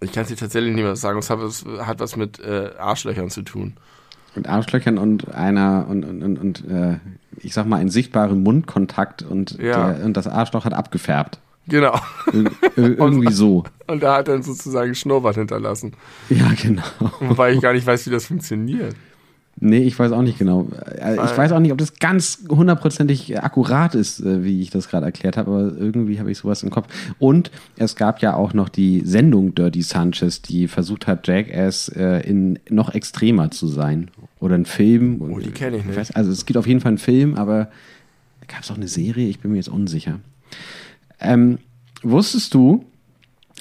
Ich kann es dir tatsächlich nicht mehr sagen. Es hat, es hat was mit äh, Arschlöchern zu tun. Mit Arschlöchern und einer und, und, und, und äh, ich sag mal, einen sichtbaren Mundkontakt und, ja. der, und das Arschloch hat abgefärbt. Genau. Ir irgendwie so. Und da hat er sozusagen Schnurrbart hinterlassen. Ja, genau. Wobei ich gar nicht weiß, wie das funktioniert. Nee, ich weiß auch nicht genau. Äh, ich weiß auch nicht, ob das ganz hundertprozentig akkurat ist, äh, wie ich das gerade erklärt habe, aber irgendwie habe ich sowas im Kopf. Und es gab ja auch noch die Sendung Dirty Sanchez, die versucht hat, Jackass äh, in noch extremer zu sein. Oder ein Film. Oh, die kenne ich nicht. Ich weiß, also es gibt auf jeden Fall einen Film, aber gab es auch eine Serie? Ich bin mir jetzt unsicher. Ähm, wusstest du,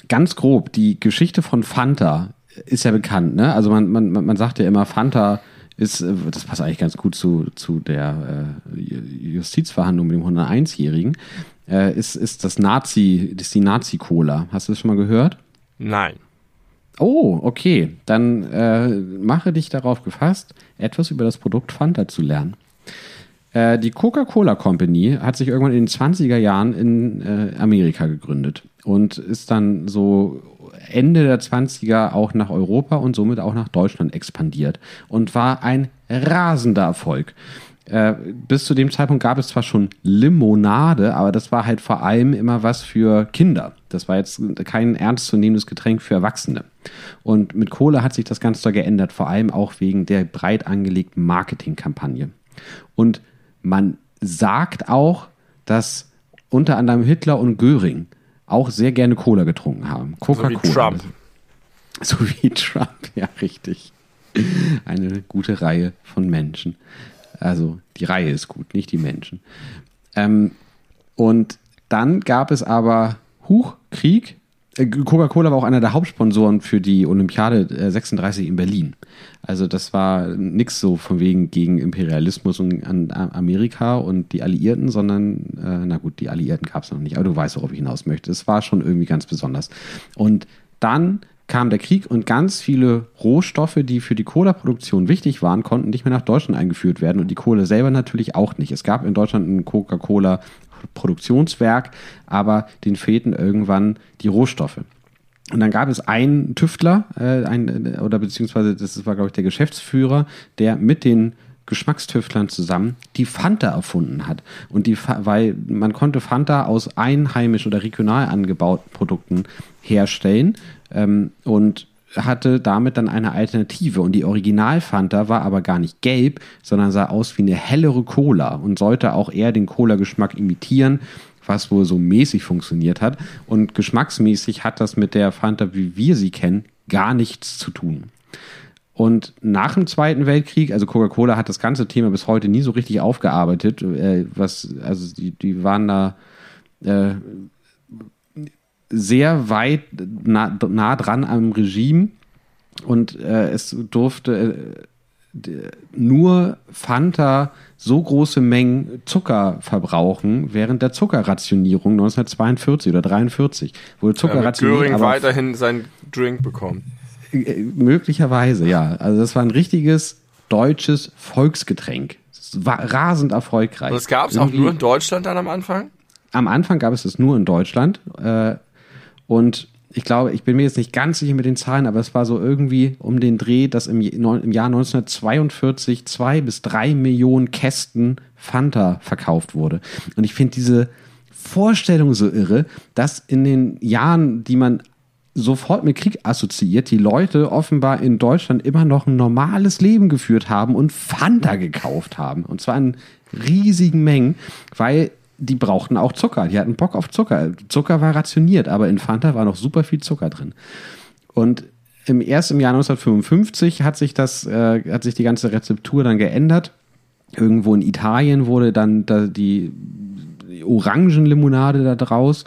ganz grob, die Geschichte von Fanta ist ja bekannt, ne? Also man, man, man sagt ja immer, Fanta ist, äh, das passt eigentlich ganz gut zu, zu der äh, Justizverhandlung mit dem 101-Jährigen, äh, ist, ist das Nazi, ist die Nazi-Cola. Hast du das schon mal gehört? Nein. Oh, okay. Dann äh, mache dich darauf gefasst, etwas über das Produkt Fanta zu lernen. Äh, die Coca-Cola Company hat sich irgendwann in den 20er Jahren in äh, Amerika gegründet und ist dann so Ende der 20er auch nach Europa und somit auch nach Deutschland expandiert und war ein rasender Erfolg. Äh, bis zu dem Zeitpunkt gab es zwar schon Limonade, aber das war halt vor allem immer was für Kinder. Das war jetzt kein ernstzunehmendes Getränk für Erwachsene. Und mit Cola hat sich das Ganze geändert, vor allem auch wegen der breit angelegten Marketingkampagne. Und man sagt auch, dass unter anderem Hitler und Göring auch sehr gerne Cola getrunken haben. Coca-Cola. So wie Trump. So wie Trump, ja, richtig. Eine gute Reihe von Menschen. Also die Reihe ist gut, nicht die Menschen. Ähm, und dann gab es aber Huch, Krieg, Coca-Cola war auch einer der Hauptsponsoren für die Olympiade 36 äh, in Berlin. Also das war nichts so von wegen gegen Imperialismus und an Amerika und die Alliierten, sondern, äh, na gut, die Alliierten gab es noch nicht, aber du weißt, worauf ich hinaus möchte. Es war schon irgendwie ganz besonders. Und dann kam der Krieg und ganz viele Rohstoffe, die für die Cola-Produktion wichtig waren, konnten nicht mehr nach Deutschland eingeführt werden und die Kohle selber natürlich auch nicht. Es gab in Deutschland ein Coca-Cola Produktionswerk, aber den fehlten irgendwann die Rohstoffe. Und dann gab es einen Tüftler, äh, ein, oder beziehungsweise das war, glaube ich, der Geschäftsführer, der mit den Geschmackstüftlern zusammen die Fanta erfunden hat. Und die, weil man konnte Fanta aus einheimisch oder regional angebauten Produkten herstellen. Ähm, und hatte damit dann eine Alternative. Und die Original-Fanta war aber gar nicht gelb, sondern sah aus wie eine hellere Cola und sollte auch eher den Cola-Geschmack imitieren, was wohl so mäßig funktioniert hat. Und geschmacksmäßig hat das mit der Fanta, wie wir sie kennen, gar nichts zu tun. Und nach dem Zweiten Weltkrieg, also Coca-Cola hat das ganze Thema bis heute nie so richtig aufgearbeitet. Äh, was, also die, die waren da äh, sehr weit nah, nah dran am Regime und äh, es durfte äh, nur Fanta so große Mengen Zucker verbrauchen während der Zuckerrationierung 1942 oder 43, wo Zucker ja, Göring aber weiterhin seinen Drink bekommen. Äh, möglicherweise, ja. Also das war ein richtiges deutsches Volksgetränk. War rasend erfolgreich. das gab es auch nur in Deutschland dann am Anfang? Am Anfang gab es das nur in Deutschland. Äh, und ich glaube, ich bin mir jetzt nicht ganz sicher mit den Zahlen, aber es war so irgendwie um den Dreh, dass im, im Jahr 1942 zwei bis drei Millionen Kästen Fanta verkauft wurde. Und ich finde diese Vorstellung so irre, dass in den Jahren, die man sofort mit Krieg assoziiert, die Leute offenbar in Deutschland immer noch ein normales Leben geführt haben und Fanta gekauft haben. Und zwar in riesigen Mengen, weil die brauchten auch Zucker. Die hatten Bock auf Zucker. Zucker war rationiert, aber in Fanta war noch super viel Zucker drin. Und im, erst im Jahr 1955 hat sich das, äh, hat sich die ganze Rezeptur dann geändert. Irgendwo in Italien wurde dann da die Orangenlimonade da draus.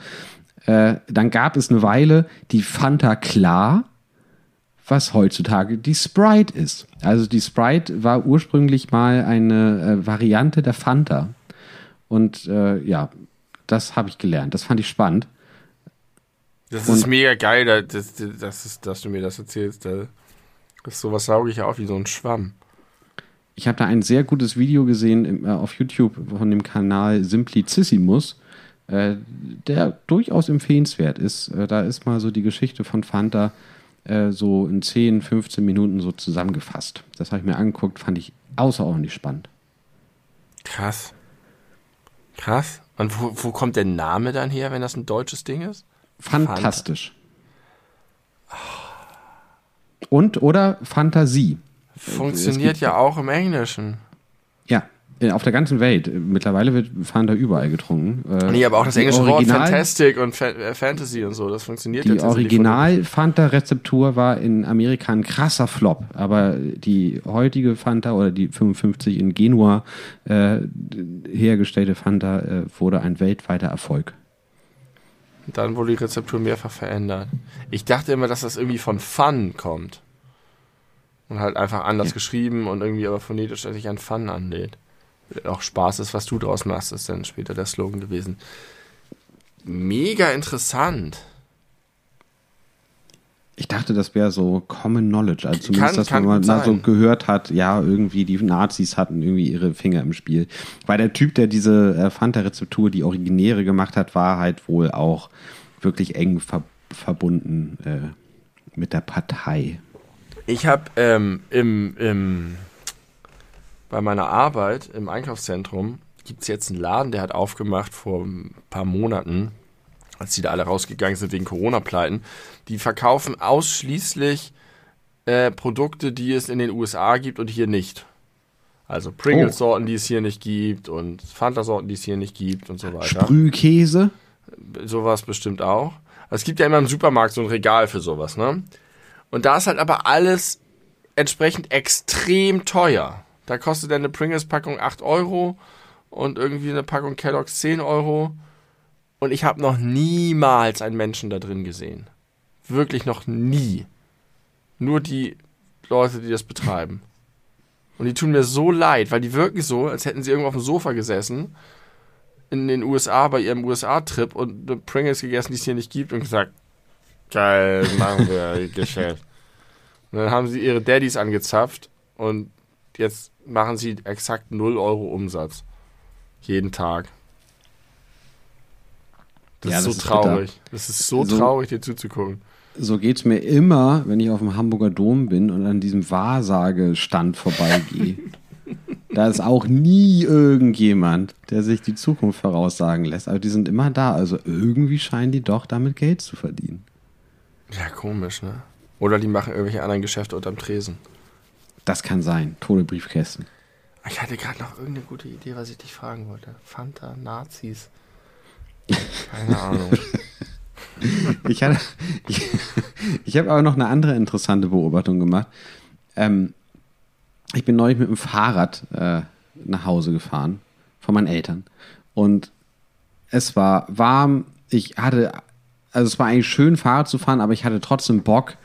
Äh, dann gab es eine Weile die Fanta Klar, was heutzutage die Sprite ist. Also die Sprite war ursprünglich mal eine äh, Variante der Fanta. Und äh, ja, das habe ich gelernt. Das fand ich spannend. Das ist mega geil, dass, dass, dass, dass, du mir das erzählst. Das sowas sauge ich auf wie so ein Schwamm. Ich habe da ein sehr gutes Video gesehen äh, auf YouTube von dem Kanal Simplicissimus, äh, der durchaus empfehlenswert ist. Äh, da ist mal so die Geschichte von Fanta so in 10, 15 Minuten so zusammengefasst. Das habe ich mir angeguckt, fand ich außerordentlich spannend. Krass. Krass. Und wo, wo kommt der Name dann her, wenn das ein deutsches Ding ist? Fantastisch. Und oder Fantasie. Funktioniert ja auch im Englischen. Ja, auf der ganzen Welt. Mittlerweile wird Fanta überall getrunken. Äh, nee, aber auch das englische Original, Wort Fantastic und Fa äh, Fantasy und so, das funktioniert Die Original-Fanta-Rezeptur war in Amerika ein krasser Flop, aber die heutige Fanta oder die 55 in Genua äh, hergestellte Fanta äh, wurde ein weltweiter Erfolg. Dann wurde die Rezeptur mehrfach verändert. Ich dachte immer, dass das irgendwie von Fun kommt. Und halt einfach anders ja. geschrieben und irgendwie aber phonetisch sich an Fun anlädt. Auch Spaß ist, was du draus machst, ist dann später der Slogan gewesen. Mega interessant. Ich dachte, das wäre so Common Knowledge. Also zumindest, kann, dass kann man mal so gehört hat, ja, irgendwie die Nazis hatten irgendwie ihre Finger im Spiel. Weil der Typ, der diese äh, Fanta-Rezeptur, die originäre gemacht hat, war halt wohl auch wirklich eng ver verbunden äh, mit der Partei. Ich habe ähm, im, im, bei meiner Arbeit im Einkaufszentrum gibt es jetzt einen Laden, der hat aufgemacht vor ein paar Monaten, als die da alle rausgegangen sind wegen Corona-Pleiten. Die verkaufen ausschließlich äh, Produkte, die es in den USA gibt und hier nicht. Also Pringles-Sorten, die es hier nicht gibt und Fanta-Sorten, die es hier nicht gibt und so weiter. Sprühkäse? Sowas bestimmt auch. Also es gibt ja immer im Supermarkt so ein Regal für sowas, ne? Und da ist halt aber alles entsprechend extrem teuer. Da kostet eine Pringles-Packung 8 Euro und irgendwie eine Packung Kellogg's 10 Euro. Und ich habe noch niemals einen Menschen da drin gesehen. Wirklich noch nie. Nur die Leute, die das betreiben. Und die tun mir so leid, weil die wirken so, als hätten sie irgendwo auf dem Sofa gesessen in den USA bei ihrem USA-Trip und eine Pringles gegessen, die es hier nicht gibt und gesagt, geil, machen wir Geschäft. Und dann haben sie ihre Daddys angezapft und jetzt machen sie exakt 0 Euro Umsatz. Jeden Tag. Das ja, ist so ist traurig. Bitter. Das ist so, so traurig, dir zuzugucken. So geht es mir immer, wenn ich auf dem Hamburger Dom bin und an diesem Wahrsagestand vorbeigehe. da ist auch nie irgendjemand, der sich die Zukunft voraussagen lässt. Aber die sind immer da. Also irgendwie scheinen die doch damit Geld zu verdienen. Ja, komisch, ne? Oder die machen irgendwelche anderen Geschäfte unterm Tresen. Das kann sein. Tote Briefkästen. Ich hatte gerade noch irgendeine gute Idee, was ich dich fragen wollte. Fanta, Nazis. Keine Ahnung. ich hatte, ich, ich habe aber noch eine andere interessante Beobachtung gemacht. Ähm, ich bin neulich mit dem Fahrrad äh, nach Hause gefahren von meinen Eltern und es war warm. Ich hatte, also es war eigentlich schön Fahrrad zu fahren, aber ich hatte trotzdem Bock,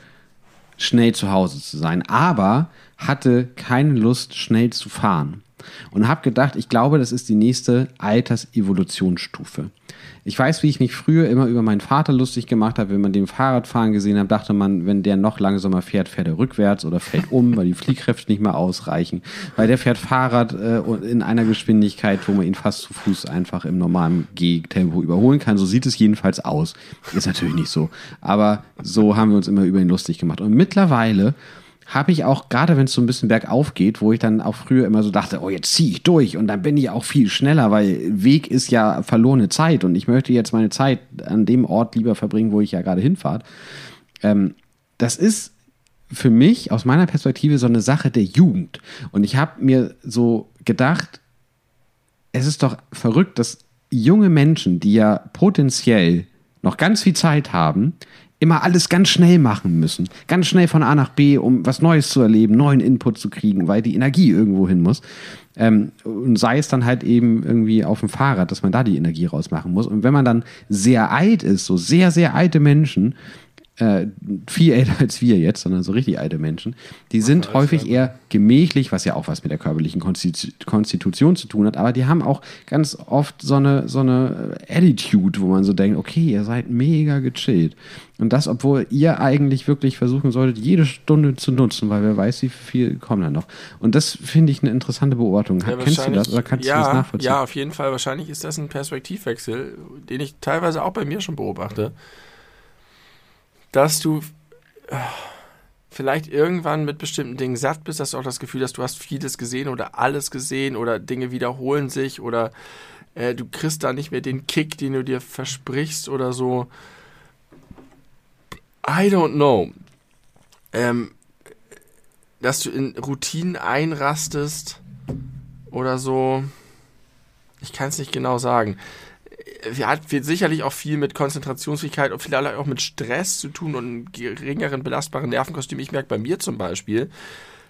schnell zu Hause zu sein, aber hatte keine Lust, schnell zu fahren. Und habe gedacht, ich glaube, das ist die nächste Altersevolutionsstufe. Ich weiß, wie ich mich früher immer über meinen Vater lustig gemacht habe, wenn man den Fahrradfahren gesehen hat, dachte man, wenn der noch langsamer fährt, fährt er rückwärts oder fällt um, weil die Fliehkräfte nicht mehr ausreichen. Weil der fährt Fahrrad äh, in einer Geschwindigkeit, wo man ihn fast zu Fuß einfach im normalen Gehtempo überholen kann. So sieht es jedenfalls aus. Ist natürlich nicht so. Aber so haben wir uns immer über ihn lustig gemacht. Und mittlerweile habe ich auch, gerade wenn es so ein bisschen bergauf geht, wo ich dann auch früher immer so dachte, oh, jetzt ziehe ich durch und dann bin ich auch viel schneller, weil Weg ist ja verlorene Zeit und ich möchte jetzt meine Zeit an dem Ort lieber verbringen, wo ich ja gerade hinfahre. Ähm, das ist für mich aus meiner Perspektive so eine Sache der Jugend. Und ich habe mir so gedacht, es ist doch verrückt, dass junge Menschen, die ja potenziell noch ganz viel Zeit haben, immer alles ganz schnell machen müssen. Ganz schnell von A nach B, um was Neues zu erleben, neuen Input zu kriegen, weil die Energie irgendwo hin muss. Ähm, und sei es dann halt eben irgendwie auf dem Fahrrad, dass man da die Energie rausmachen muss. Und wenn man dann sehr alt ist, so sehr, sehr alte Menschen, äh, viel älter als wir jetzt, sondern so richtig alte Menschen, die sind häufig eher gemächlich, was ja auch was mit der körperlichen Konstitu Konstitution zu tun hat, aber die haben auch ganz oft so eine, so eine Attitude, wo man so denkt, okay, ihr seid mega gechillt. Und das, obwohl ihr eigentlich wirklich versuchen solltet, jede Stunde zu nutzen, weil wer weiß, wie viel kommen da noch. Und das finde ich eine interessante Beobachtung. Ja, Kennst du das oder kannst ja, du das nachvollziehen? Ja, auf jeden Fall. Wahrscheinlich ist das ein Perspektivwechsel, den ich teilweise auch bei mir schon beobachte dass du äh, vielleicht irgendwann mit bestimmten Dingen satt bist, dass du auch das Gefühl hast, du hast vieles gesehen oder alles gesehen oder Dinge wiederholen sich oder äh, du kriegst da nicht mehr den Kick, den du dir versprichst oder so. I don't know. Ähm, dass du in Routinen einrastest oder so. Ich kann es nicht genau sagen hat sicherlich auch viel mit Konzentrationsfähigkeit und vielleicht auch mit Stress zu tun und einem geringeren belastbaren Nervenkostüm. Ich merke bei mir zum Beispiel,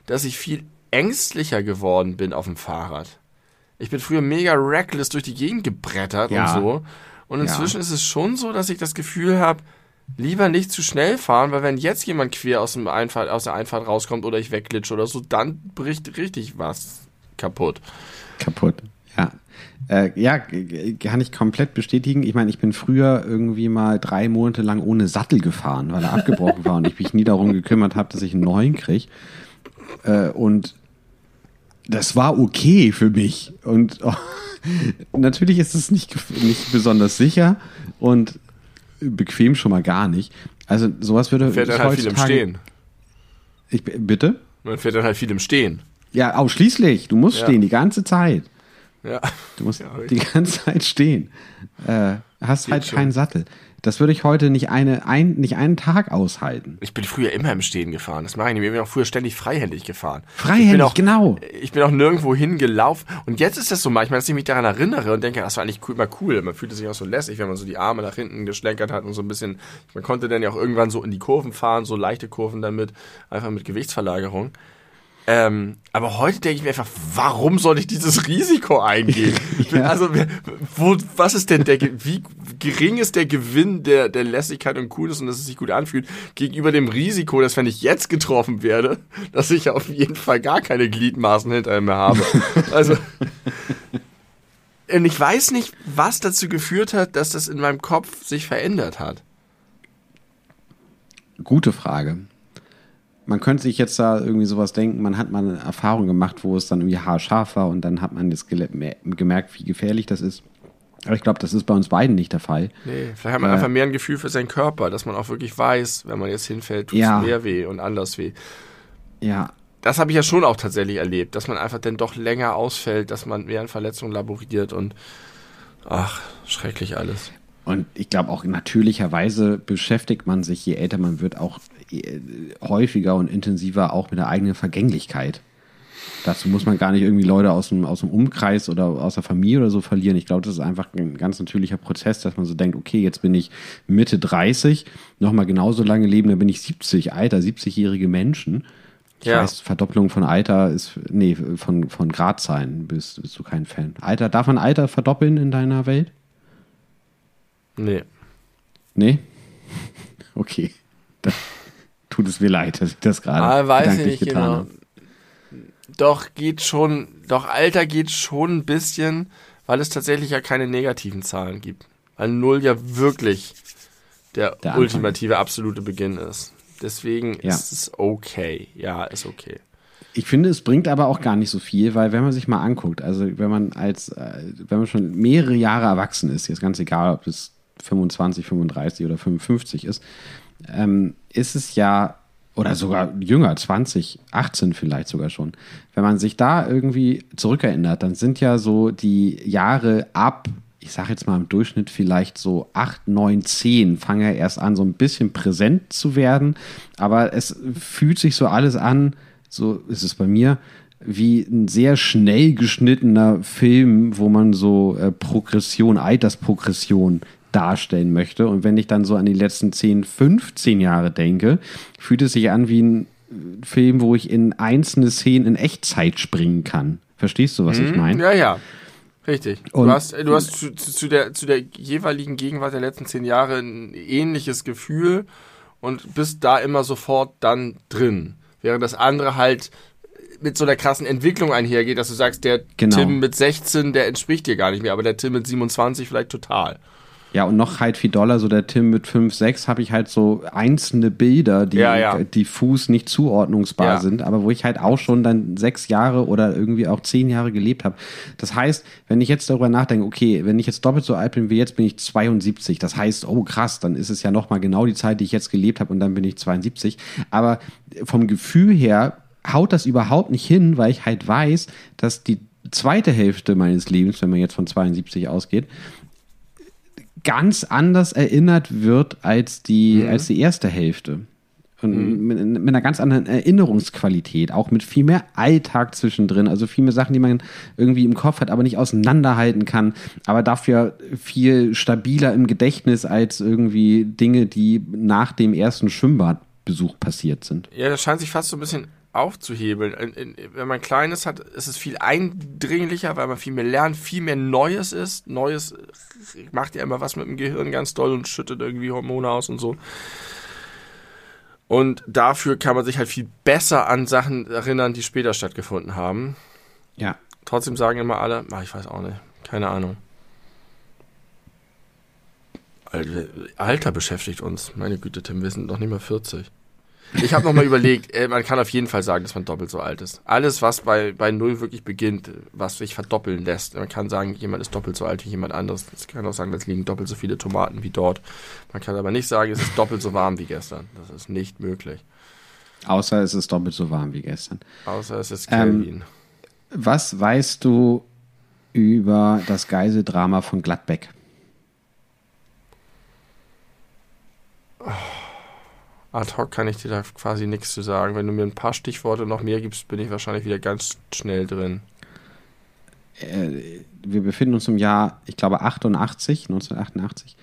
dass ich viel ängstlicher geworden bin auf dem Fahrrad. Ich bin früher mega reckless durch die Gegend gebrettert ja. und so. Und inzwischen ja. ist es schon so, dass ich das Gefühl habe, lieber nicht zu schnell fahren, weil wenn jetzt jemand quer aus, dem Einfahrt, aus der Einfahrt rauskommt oder ich wegglitsche oder so, dann bricht richtig was kaputt. Kaputt, ja. Äh, ja, kann ich komplett bestätigen. Ich meine, ich bin früher irgendwie mal drei Monate lang ohne Sattel gefahren, weil er abgebrochen war und ich mich nie darum gekümmert habe, dass ich einen neuen kriege. Äh, und das war okay für mich. Und oh, natürlich ist es nicht, nicht besonders sicher und bequem schon mal gar nicht. Also sowas würde fährt dann halt viel im Stehen. Ich, bitte? Man fährt dann halt viel im Stehen. Ja, ausschließlich. Du musst ja. stehen die ganze Zeit. Ja. Du musst ja, die ganze Zeit stehen. Äh, hast Geht halt schon. keinen Sattel. Das würde ich heute nicht, eine, ein, nicht einen Tag aushalten. Ich bin früher immer im Stehen gefahren. Das mache ich nicht. Ich bin auch früher ständig freihändig gefahren. Freihändig, auch, genau. Ich bin auch nirgendwo hingelaufen. Und jetzt ist das so manchmal, dass ich mich daran erinnere und denke, das war eigentlich cool, immer cool. Man fühlte sich auch so lässig, wenn man so die Arme nach hinten geschlenkert hat und so ein bisschen. Man konnte dann ja auch irgendwann so in die Kurven fahren, so leichte Kurven damit, einfach mit Gewichtsverlagerung. Ähm, aber heute denke ich mir einfach, warum soll ich dieses Risiko eingehen? ja. Also, wo, was ist denn der, wie gering ist der Gewinn der, der Lässigkeit und Coolness und dass es sich gut anfühlt, gegenüber dem Risiko, dass wenn ich jetzt getroffen werde, dass ich auf jeden Fall gar keine Gliedmaßen hinter mir habe. Also, und ich weiß nicht, was dazu geführt hat, dass das in meinem Kopf sich verändert hat. Gute Frage man könnte sich jetzt da irgendwie sowas denken, man hat mal eine Erfahrung gemacht, wo es dann irgendwie haarscharf war und dann hat man das gemerkt, wie gefährlich das ist. Aber ich glaube, das ist bei uns beiden nicht der Fall. Nee, vielleicht hat man äh, einfach mehr ein Gefühl für seinen Körper, dass man auch wirklich weiß, wenn man jetzt hinfällt, tut es ja. mehr weh und anders weh. Ja. Das habe ich ja schon auch tatsächlich erlebt, dass man einfach dann doch länger ausfällt, dass man mehr an Verletzungen laboriert und ach, schrecklich alles. Und ich glaube auch natürlicherweise beschäftigt man sich, je älter man wird, auch häufiger und intensiver auch mit der eigenen Vergänglichkeit. Dazu muss man gar nicht irgendwie Leute aus dem, aus dem Umkreis oder aus der Familie oder so verlieren. Ich glaube, das ist einfach ein ganz natürlicher Prozess, dass man so denkt, okay, jetzt bin ich Mitte 30, nochmal genauso lange leben, dann bin ich 70, Alter, 70-jährige Menschen. Ich ja. weiß, Verdopplung von Alter ist, nee, von, von Gradzahlen bist, bist du kein Fan. Alter, darf man Alter verdoppeln in deiner Welt? Nee. Nee? Okay. Tut es mir leid, dass ich das gerade ah, weiß ich nicht getan genau. habe. Doch, geht schon, doch Alter geht schon ein bisschen, weil es tatsächlich ja keine negativen Zahlen gibt. Weil Null ja wirklich der, der ultimative, absolute Beginn ist. Deswegen ja. ist es okay. Ja, ist okay. Ich finde, es bringt aber auch gar nicht so viel, weil wenn man sich mal anguckt, also wenn man als, äh, wenn man schon mehrere Jahre erwachsen ist, jetzt ganz egal, ob es 25, 35 oder 55 ist, ähm, ist es ja, oder sogar jünger, 20, 18 vielleicht sogar schon, wenn man sich da irgendwie zurückerinnert, dann sind ja so die Jahre ab, ich sage jetzt mal im Durchschnitt vielleicht so 8, 9, 10, fangen ja erst an, so ein bisschen präsent zu werden, aber es fühlt sich so alles an, so ist es bei mir, wie ein sehr schnell geschnittener Film, wo man so äh, Progression, Altersprogression darstellen möchte. Und wenn ich dann so an die letzten 10, 15 Jahre denke, fühlt es sich an wie ein Film, wo ich in einzelne Szenen in Echtzeit springen kann. Verstehst du, was mhm. ich meine? Ja, ja. Richtig. Und du hast, du hast zu, zu, der, zu der jeweiligen Gegenwart der letzten zehn Jahre ein ähnliches Gefühl und bist da immer sofort dann drin. Während das andere halt mit so einer krassen Entwicklung einhergeht, dass du sagst, der genau. Tim mit 16, der entspricht dir gar nicht mehr, aber der Tim mit 27 vielleicht total. Ja, und noch halt viel Dollar, so der Tim mit 5, 6 habe ich halt so einzelne Bilder, die ja, ja. diffus nicht zuordnungsbar ja. sind, aber wo ich halt auch schon dann sechs Jahre oder irgendwie auch zehn Jahre gelebt habe. Das heißt, wenn ich jetzt darüber nachdenke, okay, wenn ich jetzt doppelt so alt bin wie jetzt, bin ich 72. Das heißt, oh krass, dann ist es ja nochmal genau die Zeit, die ich jetzt gelebt habe und dann bin ich 72. Aber vom Gefühl her haut das überhaupt nicht hin, weil ich halt weiß, dass die zweite Hälfte meines Lebens, wenn man jetzt von 72 ausgeht, ganz anders erinnert wird als die, mhm. als die erste Hälfte. Und mhm. mit, mit, einer ganz anderen Erinnerungsqualität, auch mit viel mehr Alltag zwischendrin, also viel mehr Sachen, die man irgendwie im Kopf hat, aber nicht auseinanderhalten kann, aber dafür viel stabiler im Gedächtnis als irgendwie Dinge, die nach dem ersten Schwimmbadbesuch passiert sind. Ja, das scheint sich fast so ein bisschen aufzuhebeln. Wenn man Kleines hat, ist es viel eindringlicher, weil man viel mehr lernt, viel mehr Neues ist. Neues macht ja immer was mit dem Gehirn ganz doll und schüttet irgendwie Hormone aus und so. Und dafür kann man sich halt viel besser an Sachen erinnern, die später stattgefunden haben. Ja. Trotzdem sagen immer alle, ach, ich weiß auch nicht, keine Ahnung. Alter beschäftigt uns. Meine Güte, Tim, wir sind noch nicht mehr 40. Ich habe nochmal überlegt, äh, man kann auf jeden Fall sagen, dass man doppelt so alt ist. Alles, was bei, bei Null wirklich beginnt, was sich verdoppeln lässt. Man kann sagen, jemand ist doppelt so alt wie jemand anderes. Es kann auch sagen, es liegen doppelt so viele Tomaten wie dort. Man kann aber nicht sagen, es ist doppelt so warm wie gestern. Das ist nicht möglich. Außer es ist doppelt so warm wie gestern. Außer es ist Kelvin. Ähm, was weißt du über das Geiseldrama von Gladbeck? Oh ad hoc kann ich dir da quasi nichts zu sagen. Wenn du mir ein paar Stichworte noch mehr gibst, bin ich wahrscheinlich wieder ganz schnell drin. Äh, wir befinden uns im Jahr, ich glaube, 88, 1988.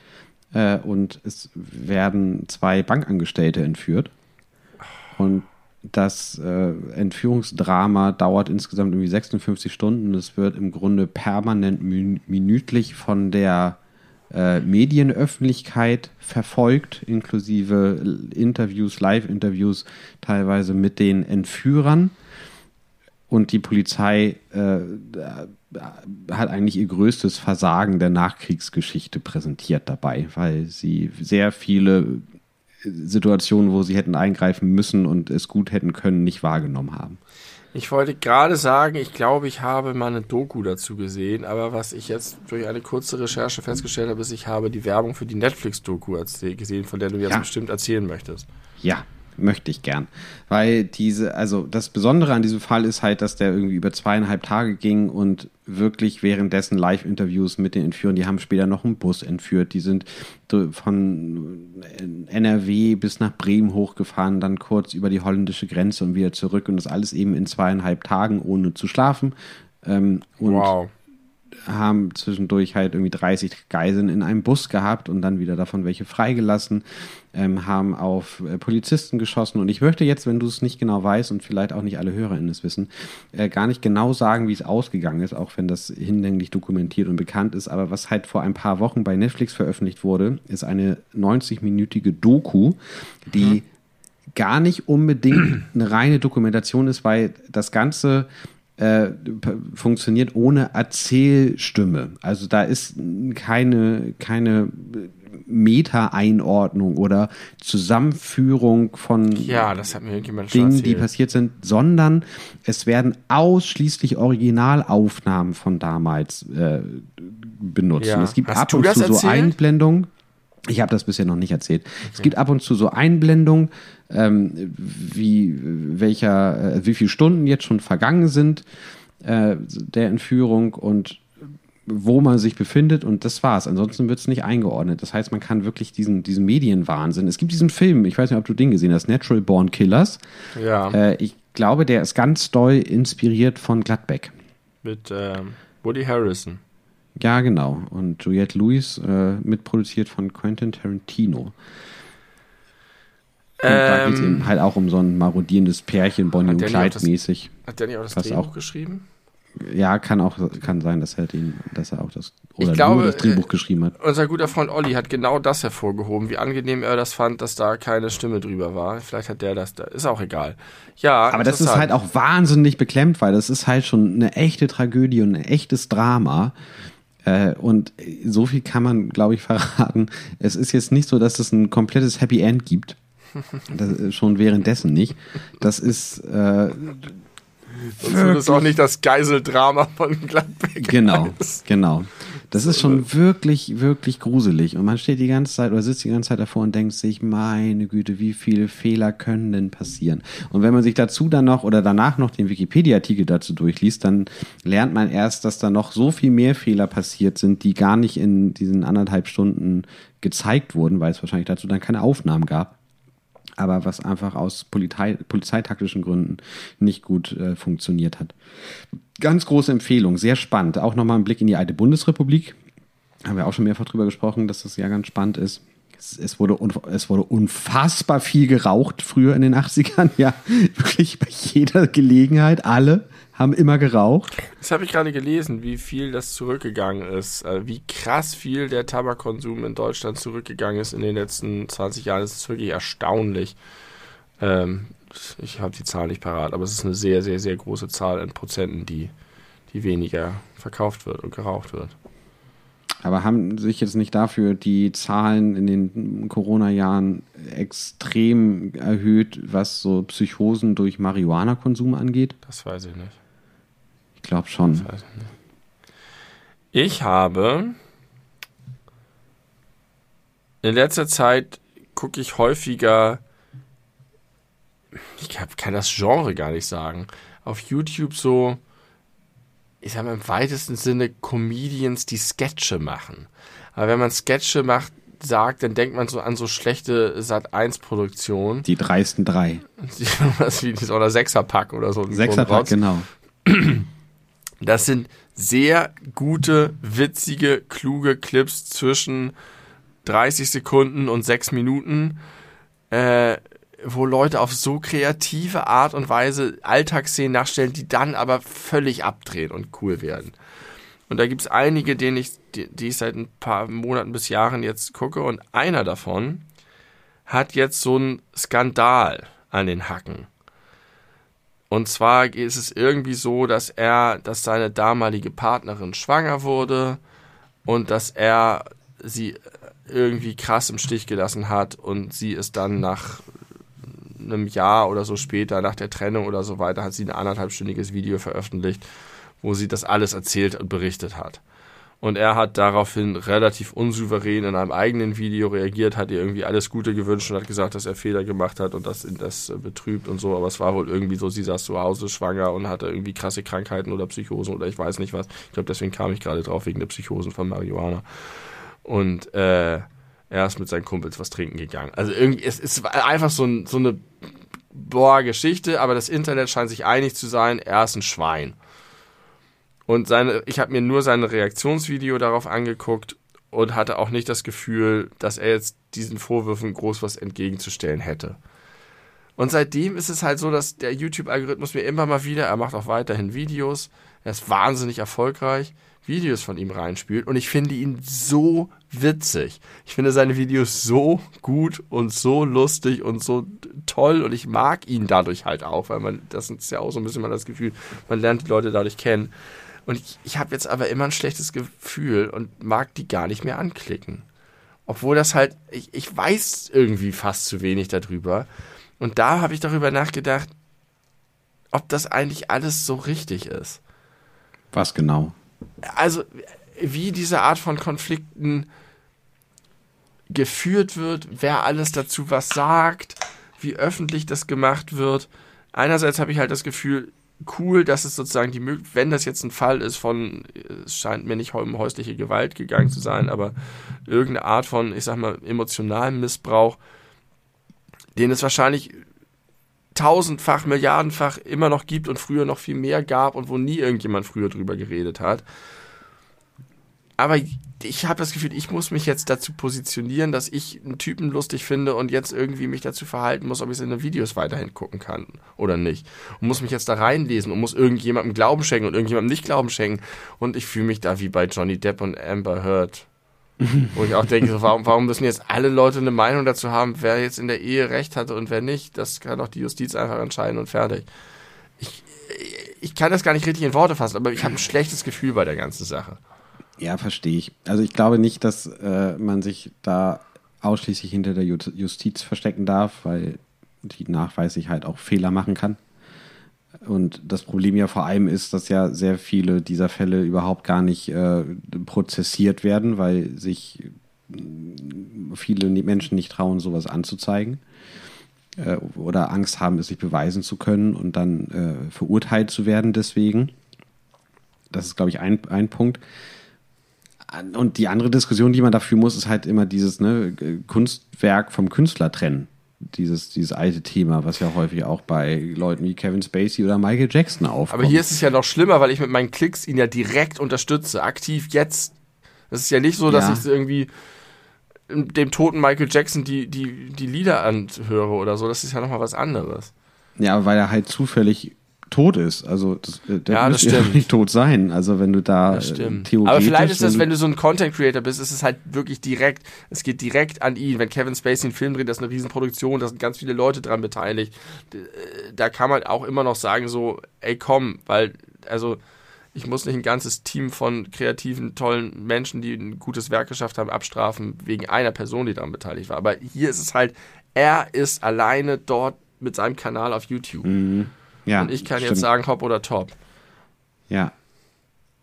Äh, und es werden zwei Bankangestellte entführt. Und das äh, Entführungsdrama dauert insgesamt irgendwie 56 Stunden. Es wird im Grunde permanent minütlich von der äh, Medienöffentlichkeit verfolgt, inklusive Interviews, Live-Interviews teilweise mit den Entführern. Und die Polizei äh, hat eigentlich ihr größtes Versagen der Nachkriegsgeschichte präsentiert dabei, weil sie sehr viele Situationen, wo sie hätten eingreifen müssen und es gut hätten können, nicht wahrgenommen haben. Ich wollte gerade sagen, ich glaube, ich habe mal eine Doku dazu gesehen, aber was ich jetzt durch eine kurze Recherche festgestellt habe, ist, ich habe die Werbung für die Netflix-Doku gesehen, von der du jetzt ja. bestimmt erzählen möchtest. Ja, möchte ich gern. Weil diese, also das Besondere an diesem Fall ist halt, dass der irgendwie über zweieinhalb Tage ging und wirklich währenddessen Live-Interviews mit den Entführern, die haben später noch einen Bus entführt, die sind von NRW bis nach Bremen hochgefahren, dann kurz über die holländische Grenze und wieder zurück und das alles eben in zweieinhalb Tagen ohne zu schlafen. Ähm, wow haben zwischendurch halt irgendwie 30 Geiseln in einem Bus gehabt und dann wieder davon welche freigelassen, ähm, haben auf äh, Polizisten geschossen. Und ich möchte jetzt, wenn du es nicht genau weißt und vielleicht auch nicht alle HörerInnen es wissen, äh, gar nicht genau sagen, wie es ausgegangen ist, auch wenn das hinlänglich dokumentiert und bekannt ist. Aber was halt vor ein paar Wochen bei Netflix veröffentlicht wurde, ist eine 90-minütige Doku, die mhm. gar nicht unbedingt eine reine Dokumentation ist, weil das Ganze äh, funktioniert ohne Erzählstimme. Also da ist keine, keine Meta-Einordnung oder Zusammenführung von ja, Dingen, die passiert sind, sondern es werden ausschließlich Originalaufnahmen von damals äh, benutzt. Ja. Es gibt Hast ab und zu so Einblendungen. Ich habe das bisher noch nicht erzählt. Okay. Es gibt ab und zu so Einblendungen, ähm, wie, welcher, äh, wie viele Stunden jetzt schon vergangen sind äh, der Entführung und wo man sich befindet und das war's. Ansonsten wird es nicht eingeordnet. Das heißt, man kann wirklich diesen, diesen Medienwahnsinn. Es gibt diesen Film, ich weiß nicht, ob du den gesehen hast, Natural Born Killers. Ja. Äh, ich glaube, der ist ganz doll inspiriert von Gladbeck. Mit äh, Woody Harrison. Ja, genau. Und Juliette Lewis, äh, mitproduziert von Quentin Tarantino. Und ähm, da geht es eben halt auch um so ein marodierendes Pärchen, Bonnie und Clyde mäßig. Hat der nicht auch das Drehbuch auch, geschrieben? Ja, kann auch kann sein, dass er den, dass er auch das oder ich glaube, das Drehbuch geschrieben hat. Unser guter Freund Olli hat genau das hervorgehoben, wie angenehm er das fand, dass da keine Stimme drüber war. Vielleicht hat der das da. Ist auch egal. Ja. Aber das ist halt auch wahnsinnig beklemmt, weil das ist halt schon eine echte Tragödie und ein echtes Drama. Äh, und so viel kann man, glaube ich, verraten. Es ist jetzt nicht so, dass es ein komplettes Happy End gibt. Das, schon währenddessen nicht. Das ist äh, Sonst wird es auch nicht das Geiseldrama von Gladbeck. Genau, ist. genau. Das ist schon wirklich, wirklich gruselig. Und man steht die ganze Zeit oder sitzt die ganze Zeit davor und denkt sich, meine Güte, wie viele Fehler können denn passieren? Und wenn man sich dazu dann noch oder danach noch den Wikipedia-Artikel dazu durchliest, dann lernt man erst, dass da noch so viel mehr Fehler passiert sind, die gar nicht in diesen anderthalb Stunden gezeigt wurden, weil es wahrscheinlich dazu dann keine Aufnahmen gab aber was einfach aus Polizei, polizeitaktischen Gründen nicht gut äh, funktioniert hat. Ganz große Empfehlung, sehr spannend. Auch nochmal ein Blick in die alte Bundesrepublik. Haben wir auch schon mehrfach drüber gesprochen, dass das ja ganz spannend ist. Es, wurde, es wurde unfassbar viel geraucht früher in den 80ern, ja. Wirklich bei jeder Gelegenheit, alle haben immer geraucht. Das habe ich gerade gelesen, wie viel das zurückgegangen ist. Äh, wie krass viel der Tabakkonsum in Deutschland zurückgegangen ist in den letzten 20 Jahren. Das ist wirklich erstaunlich. Ähm, ich habe die Zahl nicht parat, aber es ist eine sehr, sehr, sehr große Zahl in Prozenten, die, die weniger verkauft wird und geraucht wird. Aber haben sich jetzt nicht dafür die Zahlen in den Corona-Jahren extrem erhöht, was so Psychosen durch Marihuana-Konsum angeht? Das weiß ich nicht. Ich glaube schon. Ich habe in letzter Zeit gucke ich häufiger, ich kann das Genre gar nicht sagen, auf YouTube so, ich sag mal im weitesten Sinne Comedians, die Sketche machen. Aber wenn man Sketche macht, sagt, dann denkt man so an so schlechte Sat1-Produktionen. Die dreisten drei. Was wie oder Sechserpack oder so. Sechserpack, genau. Das sind sehr gute, witzige, kluge Clips zwischen 30 Sekunden und 6 Minuten, äh, wo Leute auf so kreative Art und Weise Alltagsszenen nachstellen, die dann aber völlig abdrehen und cool werden. Und da gibt es einige, denen ich, die, die ich seit ein paar Monaten bis Jahren jetzt gucke. Und einer davon hat jetzt so einen Skandal an den Hacken. Und zwar ist es irgendwie so, dass er, dass seine damalige Partnerin schwanger wurde und dass er sie irgendwie krass im Stich gelassen hat und sie ist dann nach einem Jahr oder so später, nach der Trennung oder so weiter, hat sie ein anderthalbstündiges Video veröffentlicht, wo sie das alles erzählt und berichtet hat. Und er hat daraufhin relativ unsouverän in einem eigenen Video reagiert, hat ihr irgendwie alles Gute gewünscht und hat gesagt, dass er Fehler gemacht hat und dass ihn das äh, betrübt und so. Aber es war wohl irgendwie so, sie saß zu Hause schwanger und hatte irgendwie krasse Krankheiten oder Psychosen oder ich weiß nicht was. Ich glaube, deswegen kam ich gerade drauf, wegen der Psychosen von Marihuana. Und äh, er ist mit seinen Kumpels was trinken gegangen. Also irgendwie, es ist einfach so, ein, so eine boah, Geschichte, aber das Internet scheint sich einig zu sein, er ist ein Schwein. Und seine, ich habe mir nur sein Reaktionsvideo darauf angeguckt und hatte auch nicht das Gefühl, dass er jetzt diesen Vorwürfen groß was entgegenzustellen hätte. Und seitdem ist es halt so, dass der YouTube-Algorithmus mir immer mal wieder, er macht auch weiterhin Videos, er ist wahnsinnig erfolgreich, Videos von ihm reinspielt und ich finde ihn so witzig. Ich finde seine Videos so gut und so lustig und so toll und ich mag ihn dadurch halt auch, weil man, das ist ja auch so ein bisschen mal das Gefühl, man lernt die Leute dadurch kennen. Und ich, ich habe jetzt aber immer ein schlechtes Gefühl und mag die gar nicht mehr anklicken. Obwohl das halt, ich, ich weiß irgendwie fast zu wenig darüber. Und da habe ich darüber nachgedacht, ob das eigentlich alles so richtig ist. Was genau? Also, wie diese Art von Konflikten geführt wird, wer alles dazu was sagt, wie öffentlich das gemacht wird. Einerseits habe ich halt das Gefühl, cool, dass es sozusagen die Möglichkeit, wenn das jetzt ein Fall ist von, es scheint mir nicht um häusliche Gewalt gegangen zu sein, aber irgendeine Art von, ich sag mal, emotionalem Missbrauch, den es wahrscheinlich tausendfach, milliardenfach immer noch gibt und früher noch viel mehr gab und wo nie irgendjemand früher drüber geredet hat. Aber ich habe das Gefühl, ich muss mich jetzt dazu positionieren, dass ich einen Typen lustig finde und jetzt irgendwie mich dazu verhalten muss, ob ich seine Videos weiterhin gucken kann oder nicht. Und muss mich jetzt da reinlesen und muss irgendjemandem Glauben schenken und irgendjemandem nicht Glauben schenken. Und ich fühle mich da wie bei Johnny Depp und Amber Heard. Wo ich auch denke, so, warum, warum müssen jetzt alle Leute eine Meinung dazu haben, wer jetzt in der Ehe recht hatte und wer nicht? Das kann doch die Justiz einfach entscheiden und fertig. Ich, ich kann das gar nicht richtig in Worte fassen, aber ich habe ein schlechtes Gefühl bei der ganzen Sache. Ja, verstehe ich. Also ich glaube nicht, dass äh, man sich da ausschließlich hinter der Justiz verstecken darf, weil die nachweislich halt auch Fehler machen kann. Und das Problem ja vor allem ist, dass ja sehr viele dieser Fälle überhaupt gar nicht äh, prozessiert werden, weil sich viele Menschen nicht trauen, sowas anzuzeigen äh, oder Angst haben, es sich beweisen zu können und dann äh, verurteilt zu werden deswegen. Das ist, glaube ich, ein, ein Punkt und die andere Diskussion, die man dafür muss, ist halt immer dieses ne, Kunstwerk vom Künstler trennen. Dieses, dieses alte Thema, was ja häufig auch bei Leuten wie Kevin Spacey oder Michael Jackson aufkommt. Aber hier ist es ja noch schlimmer, weil ich mit meinen Klicks ihn ja direkt unterstütze, aktiv jetzt. Das ist ja nicht so, dass ja. ich irgendwie dem toten Michael Jackson die, die, die Lieder anhöre oder so. Das ist ja nochmal was anderes. Ja, weil er halt zufällig tot ist. Also das, äh, der ja, muss ja nicht tot sein. Also wenn du da. Äh, Aber vielleicht ist das, wenn du so ein Content Creator bist, ist es halt wirklich direkt, es geht direkt an ihn. Wenn Kevin Spacey einen Film dreht, das ist eine Riesenproduktion, da sind ganz viele Leute dran beteiligt. Äh, da kann man auch immer noch sagen so, ey komm, weil, also ich muss nicht ein ganzes Team von kreativen, tollen Menschen, die ein gutes Werk geschafft haben, abstrafen wegen einer Person, die daran beteiligt war. Aber hier ist es halt, er ist alleine dort mit seinem Kanal auf YouTube. Mhm. Ja, und ich kann stimmt. jetzt sagen, hopp oder top. Ja.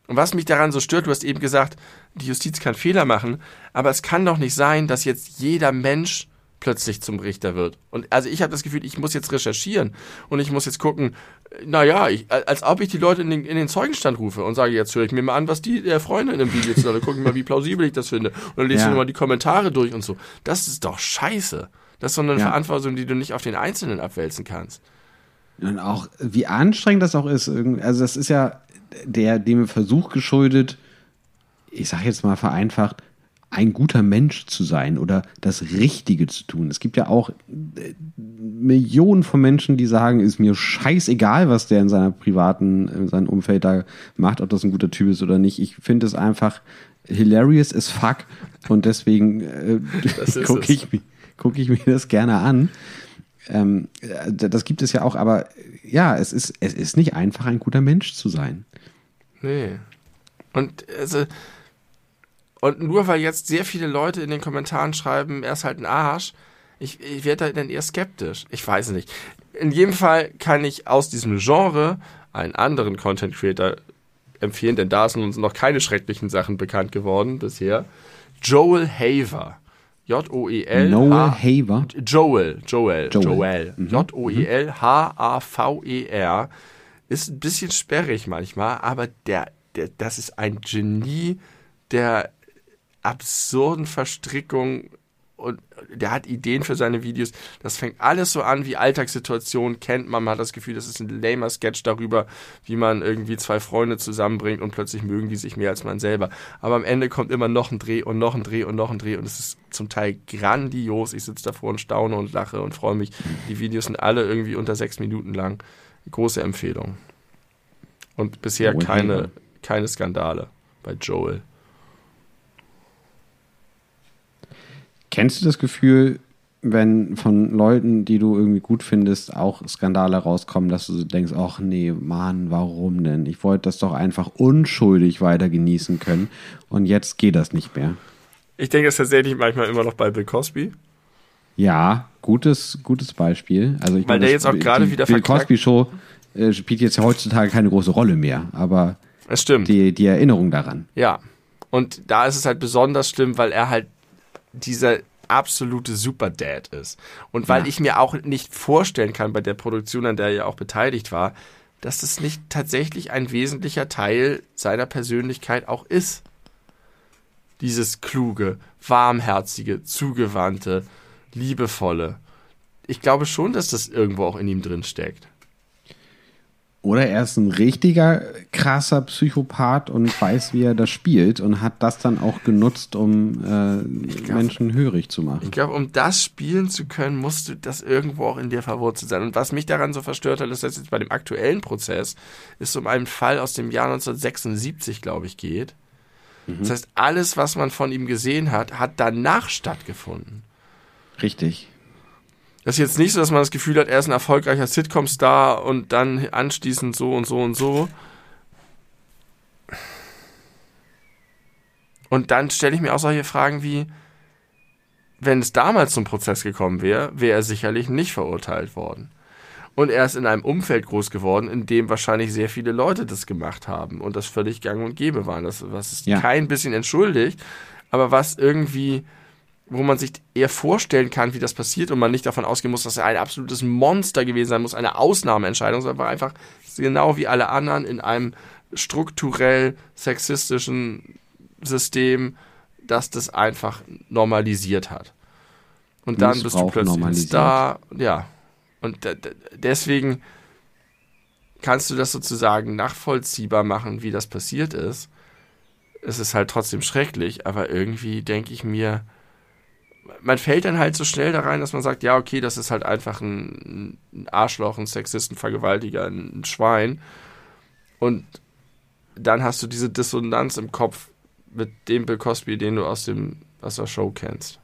Und was mich daran so stört, du hast eben gesagt, die Justiz kann Fehler machen, aber es kann doch nicht sein, dass jetzt jeder Mensch plötzlich zum Richter wird. Und also ich habe das Gefühl, ich muss jetzt recherchieren und ich muss jetzt gucken, naja, ich, als ob ich die Leute in den, in den Zeugenstand rufe und sage, jetzt höre ich mir mal an, was die der Freunde in dem Video zu sagen, gucke ich mal, wie plausibel ich das finde. Und dann lese ich ja. mal die Kommentare durch und so. Das ist doch scheiße. Das ist so eine ja. Verantwortung, die du nicht auf den Einzelnen abwälzen kannst. Und auch, wie anstrengend das auch ist. Also, das ist ja der, dem Versuch geschuldet, ich sage jetzt mal vereinfacht, ein guter Mensch zu sein oder das Richtige zu tun. Es gibt ja auch äh, Millionen von Menschen, die sagen, ist mir scheißegal, was der in seiner privaten, in seinem Umfeld da macht, ob das ein guter Typ ist oder nicht. Ich finde es einfach hilarious as fuck und deswegen äh, gucke ich, guck ich mir das gerne an. Ähm, das gibt es ja auch, aber ja, es ist, es ist nicht einfach, ein guter Mensch zu sein. Nee. Und also, und nur weil jetzt sehr viele Leute in den Kommentaren schreiben, er ist halt ein Arsch, ich, ich werde da dann eher skeptisch. Ich weiß nicht. In jedem Fall kann ich aus diesem Genre einen anderen Content Creator empfehlen, denn da sind uns noch keine schrecklichen Sachen bekannt geworden bisher. Joel Haver. J-O-E-L. Noel Haver. Joel. Joel. Joel. Joel. Mhm. J-O-E-L-H-A-V-E-R. Ist ein bisschen sperrig manchmal, aber der, der, das ist ein Genie der absurden Verstrickung der hat Ideen für seine Videos. Das fängt alles so an wie Alltagssituationen, kennt man. Man hat das Gefühl, das ist ein lamer Sketch darüber, wie man irgendwie zwei Freunde zusammenbringt und plötzlich mögen die sich mehr als man selber. Aber am Ende kommt immer noch ein Dreh und noch ein Dreh und noch ein Dreh und es ist zum Teil grandios. Ich sitze davor und staune und lache und freue mich. Die Videos sind alle irgendwie unter sechs Minuten lang. Große Empfehlung. Und bisher keine, keine Skandale bei Joel. Kennst du das Gefühl, wenn von Leuten, die du irgendwie gut findest, auch Skandale rauskommen, dass du denkst, ach nee, Mann, warum denn? Ich wollte das doch einfach unschuldig weiter genießen können und jetzt geht das nicht mehr. Ich denke es tatsächlich manchmal immer noch bei Bill Cosby. Ja, gutes, gutes Beispiel. Also ich Weil meine, der jetzt auch gerade wieder Bill Cosby Show äh, spielt jetzt heutzutage keine große Rolle mehr, aber es stimmt. Die, die Erinnerung daran. Ja. Und da ist es halt besonders schlimm, weil er halt dieser absolute Superdad ist. Und weil ja. ich mir auch nicht vorstellen kann bei der Produktion, an der er ja auch beteiligt war, dass es nicht tatsächlich ein wesentlicher Teil seiner Persönlichkeit auch ist. Dieses kluge, warmherzige, zugewandte, liebevolle. Ich glaube schon, dass das irgendwo auch in ihm drin steckt. Oder er ist ein richtiger krasser Psychopath und weiß, wie er das spielt und hat das dann auch genutzt, um äh, glaub, Menschen hörig zu machen. Ich glaube, um das spielen zu können, musst du das irgendwo auch in dir verwurzelt sein. Und was mich daran so verstört hat, ist, dass jetzt bei dem aktuellen Prozess es um einen Fall aus dem Jahr 1976, glaube ich, geht. Mhm. Das heißt, alles, was man von ihm gesehen hat, hat danach stattgefunden. Richtig. Das ist jetzt nicht so, dass man das Gefühl hat, er ist ein erfolgreicher Sitcom-Star und dann anschließend so und so und so. Und dann stelle ich mir auch solche Fragen wie, wenn es damals zum Prozess gekommen wäre, wäre er sicherlich nicht verurteilt worden. Und er ist in einem Umfeld groß geworden, in dem wahrscheinlich sehr viele Leute das gemacht haben und das völlig gang und gäbe war. Das, was es ja. kein bisschen entschuldigt, aber was irgendwie wo man sich eher vorstellen kann, wie das passiert und man nicht davon ausgehen muss, dass er ein absolutes Monster gewesen sein muss, eine Ausnahmeentscheidung, sondern einfach genau wie alle anderen in einem strukturell sexistischen System, das das einfach normalisiert hat. Und dann bist du plötzlich da, ja. Und deswegen kannst du das sozusagen nachvollziehbar machen, wie das passiert ist. Es ist halt trotzdem schrecklich, aber irgendwie denke ich mir, man fällt dann halt so schnell da rein, dass man sagt, ja, okay, das ist halt einfach ein, Arschloch, ein Sexist, ein Vergewaltiger, ein, ein Schwein. Und dann hast du diese Dissonanz im Kopf mit dem Bill Cosby, den du aus, dem, aus der Show kennst.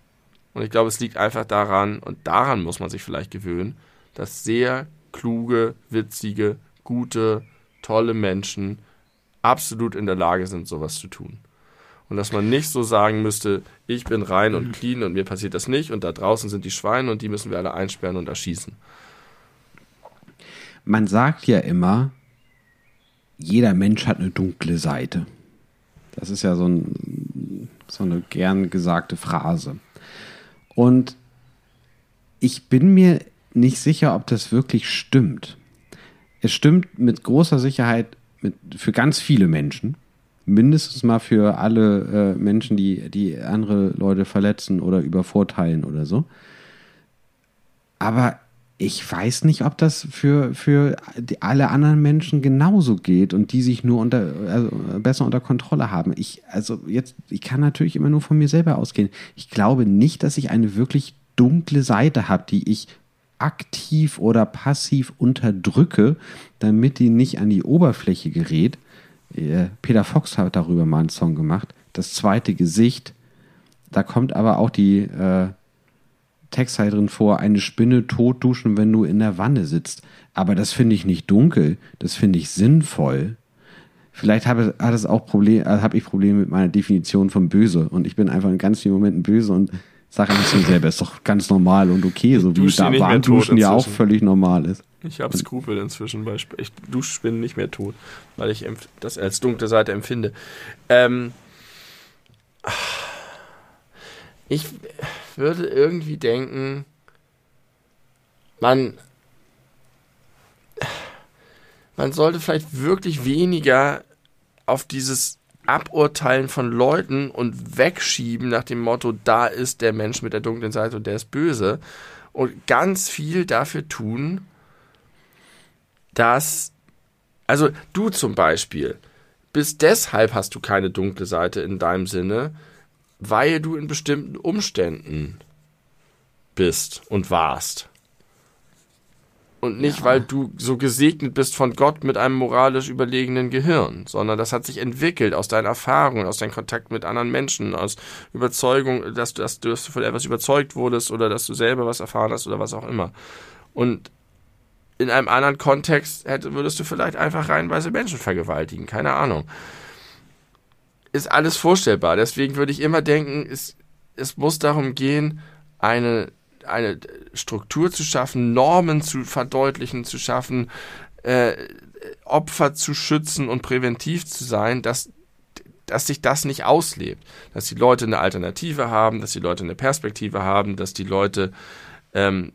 Und ich glaube, es liegt einfach daran, und daran muss man sich vielleicht gewöhnen, dass sehr kluge, witzige, gute, tolle Menschen absolut in der Lage sind, sowas zu tun und dass man nicht so sagen müsste, ich bin rein und clean und mir passiert das nicht und da draußen sind die Schweine und die müssen wir alle einsperren und erschießen. Man sagt ja immer, jeder Mensch hat eine dunkle Seite. Das ist ja so, ein, so eine gern gesagte Phrase. Und ich bin mir nicht sicher, ob das wirklich stimmt. Es stimmt mit großer Sicherheit mit, für ganz viele Menschen mindestens mal für alle äh, Menschen, die, die andere Leute verletzen oder übervorteilen oder so. Aber ich weiß nicht, ob das für, für alle anderen Menschen genauso geht und die sich nur unter, also besser unter Kontrolle haben. Ich, also jetzt, ich kann natürlich immer nur von mir selber ausgehen. Ich glaube nicht, dass ich eine wirklich dunkle Seite habe, die ich aktiv oder passiv unterdrücke, damit die nicht an die Oberfläche gerät. Äh, Peter Fox hat darüber mal einen Song gemacht. Das zweite Gesicht. Da kommt aber auch die äh, Textzeile drin vor, eine Spinne tot duschen, wenn du in der Wanne sitzt. Aber das finde ich nicht dunkel, das finde ich sinnvoll. Vielleicht habe, hat es auch äh, habe ich Probleme mit meiner Definition von böse und ich bin einfach in ganz vielen Momenten böse und sage nicht so selber, ist doch ganz normal und okay, so wie da Warmduschen ja auch völlig normal ist. Ich habe Skrupel inzwischen bei ich Duschspinnen nicht mehr tot, weil ich das als dunkle Seite empfinde. Ähm, ich würde irgendwie denken, man, man sollte vielleicht wirklich weniger auf dieses Aburteilen von Leuten und wegschieben nach dem Motto, da ist der Mensch mit der dunklen Seite und der ist böse. Und ganz viel dafür tun, dass, also du zum Beispiel, bis deshalb hast du keine dunkle Seite in deinem Sinne, weil du in bestimmten Umständen bist und warst. Und nicht, ja. weil du so gesegnet bist von Gott mit einem moralisch überlegenen Gehirn, sondern das hat sich entwickelt aus deinen Erfahrungen, aus deinem Kontakt mit anderen Menschen, aus Überzeugung, dass du, dass du von etwas überzeugt wurdest oder dass du selber was erfahren hast oder was auch immer. Und in einem anderen Kontext hätte, würdest du vielleicht einfach reihenweise Menschen vergewaltigen, keine Ahnung. Ist alles vorstellbar. Deswegen würde ich immer denken, es, es muss darum gehen, eine, eine Struktur zu schaffen, Normen zu verdeutlichen, zu schaffen, äh, Opfer zu schützen und präventiv zu sein, dass, dass sich das nicht auslebt. Dass die Leute eine Alternative haben, dass die Leute eine Perspektive haben, dass die Leute ähm,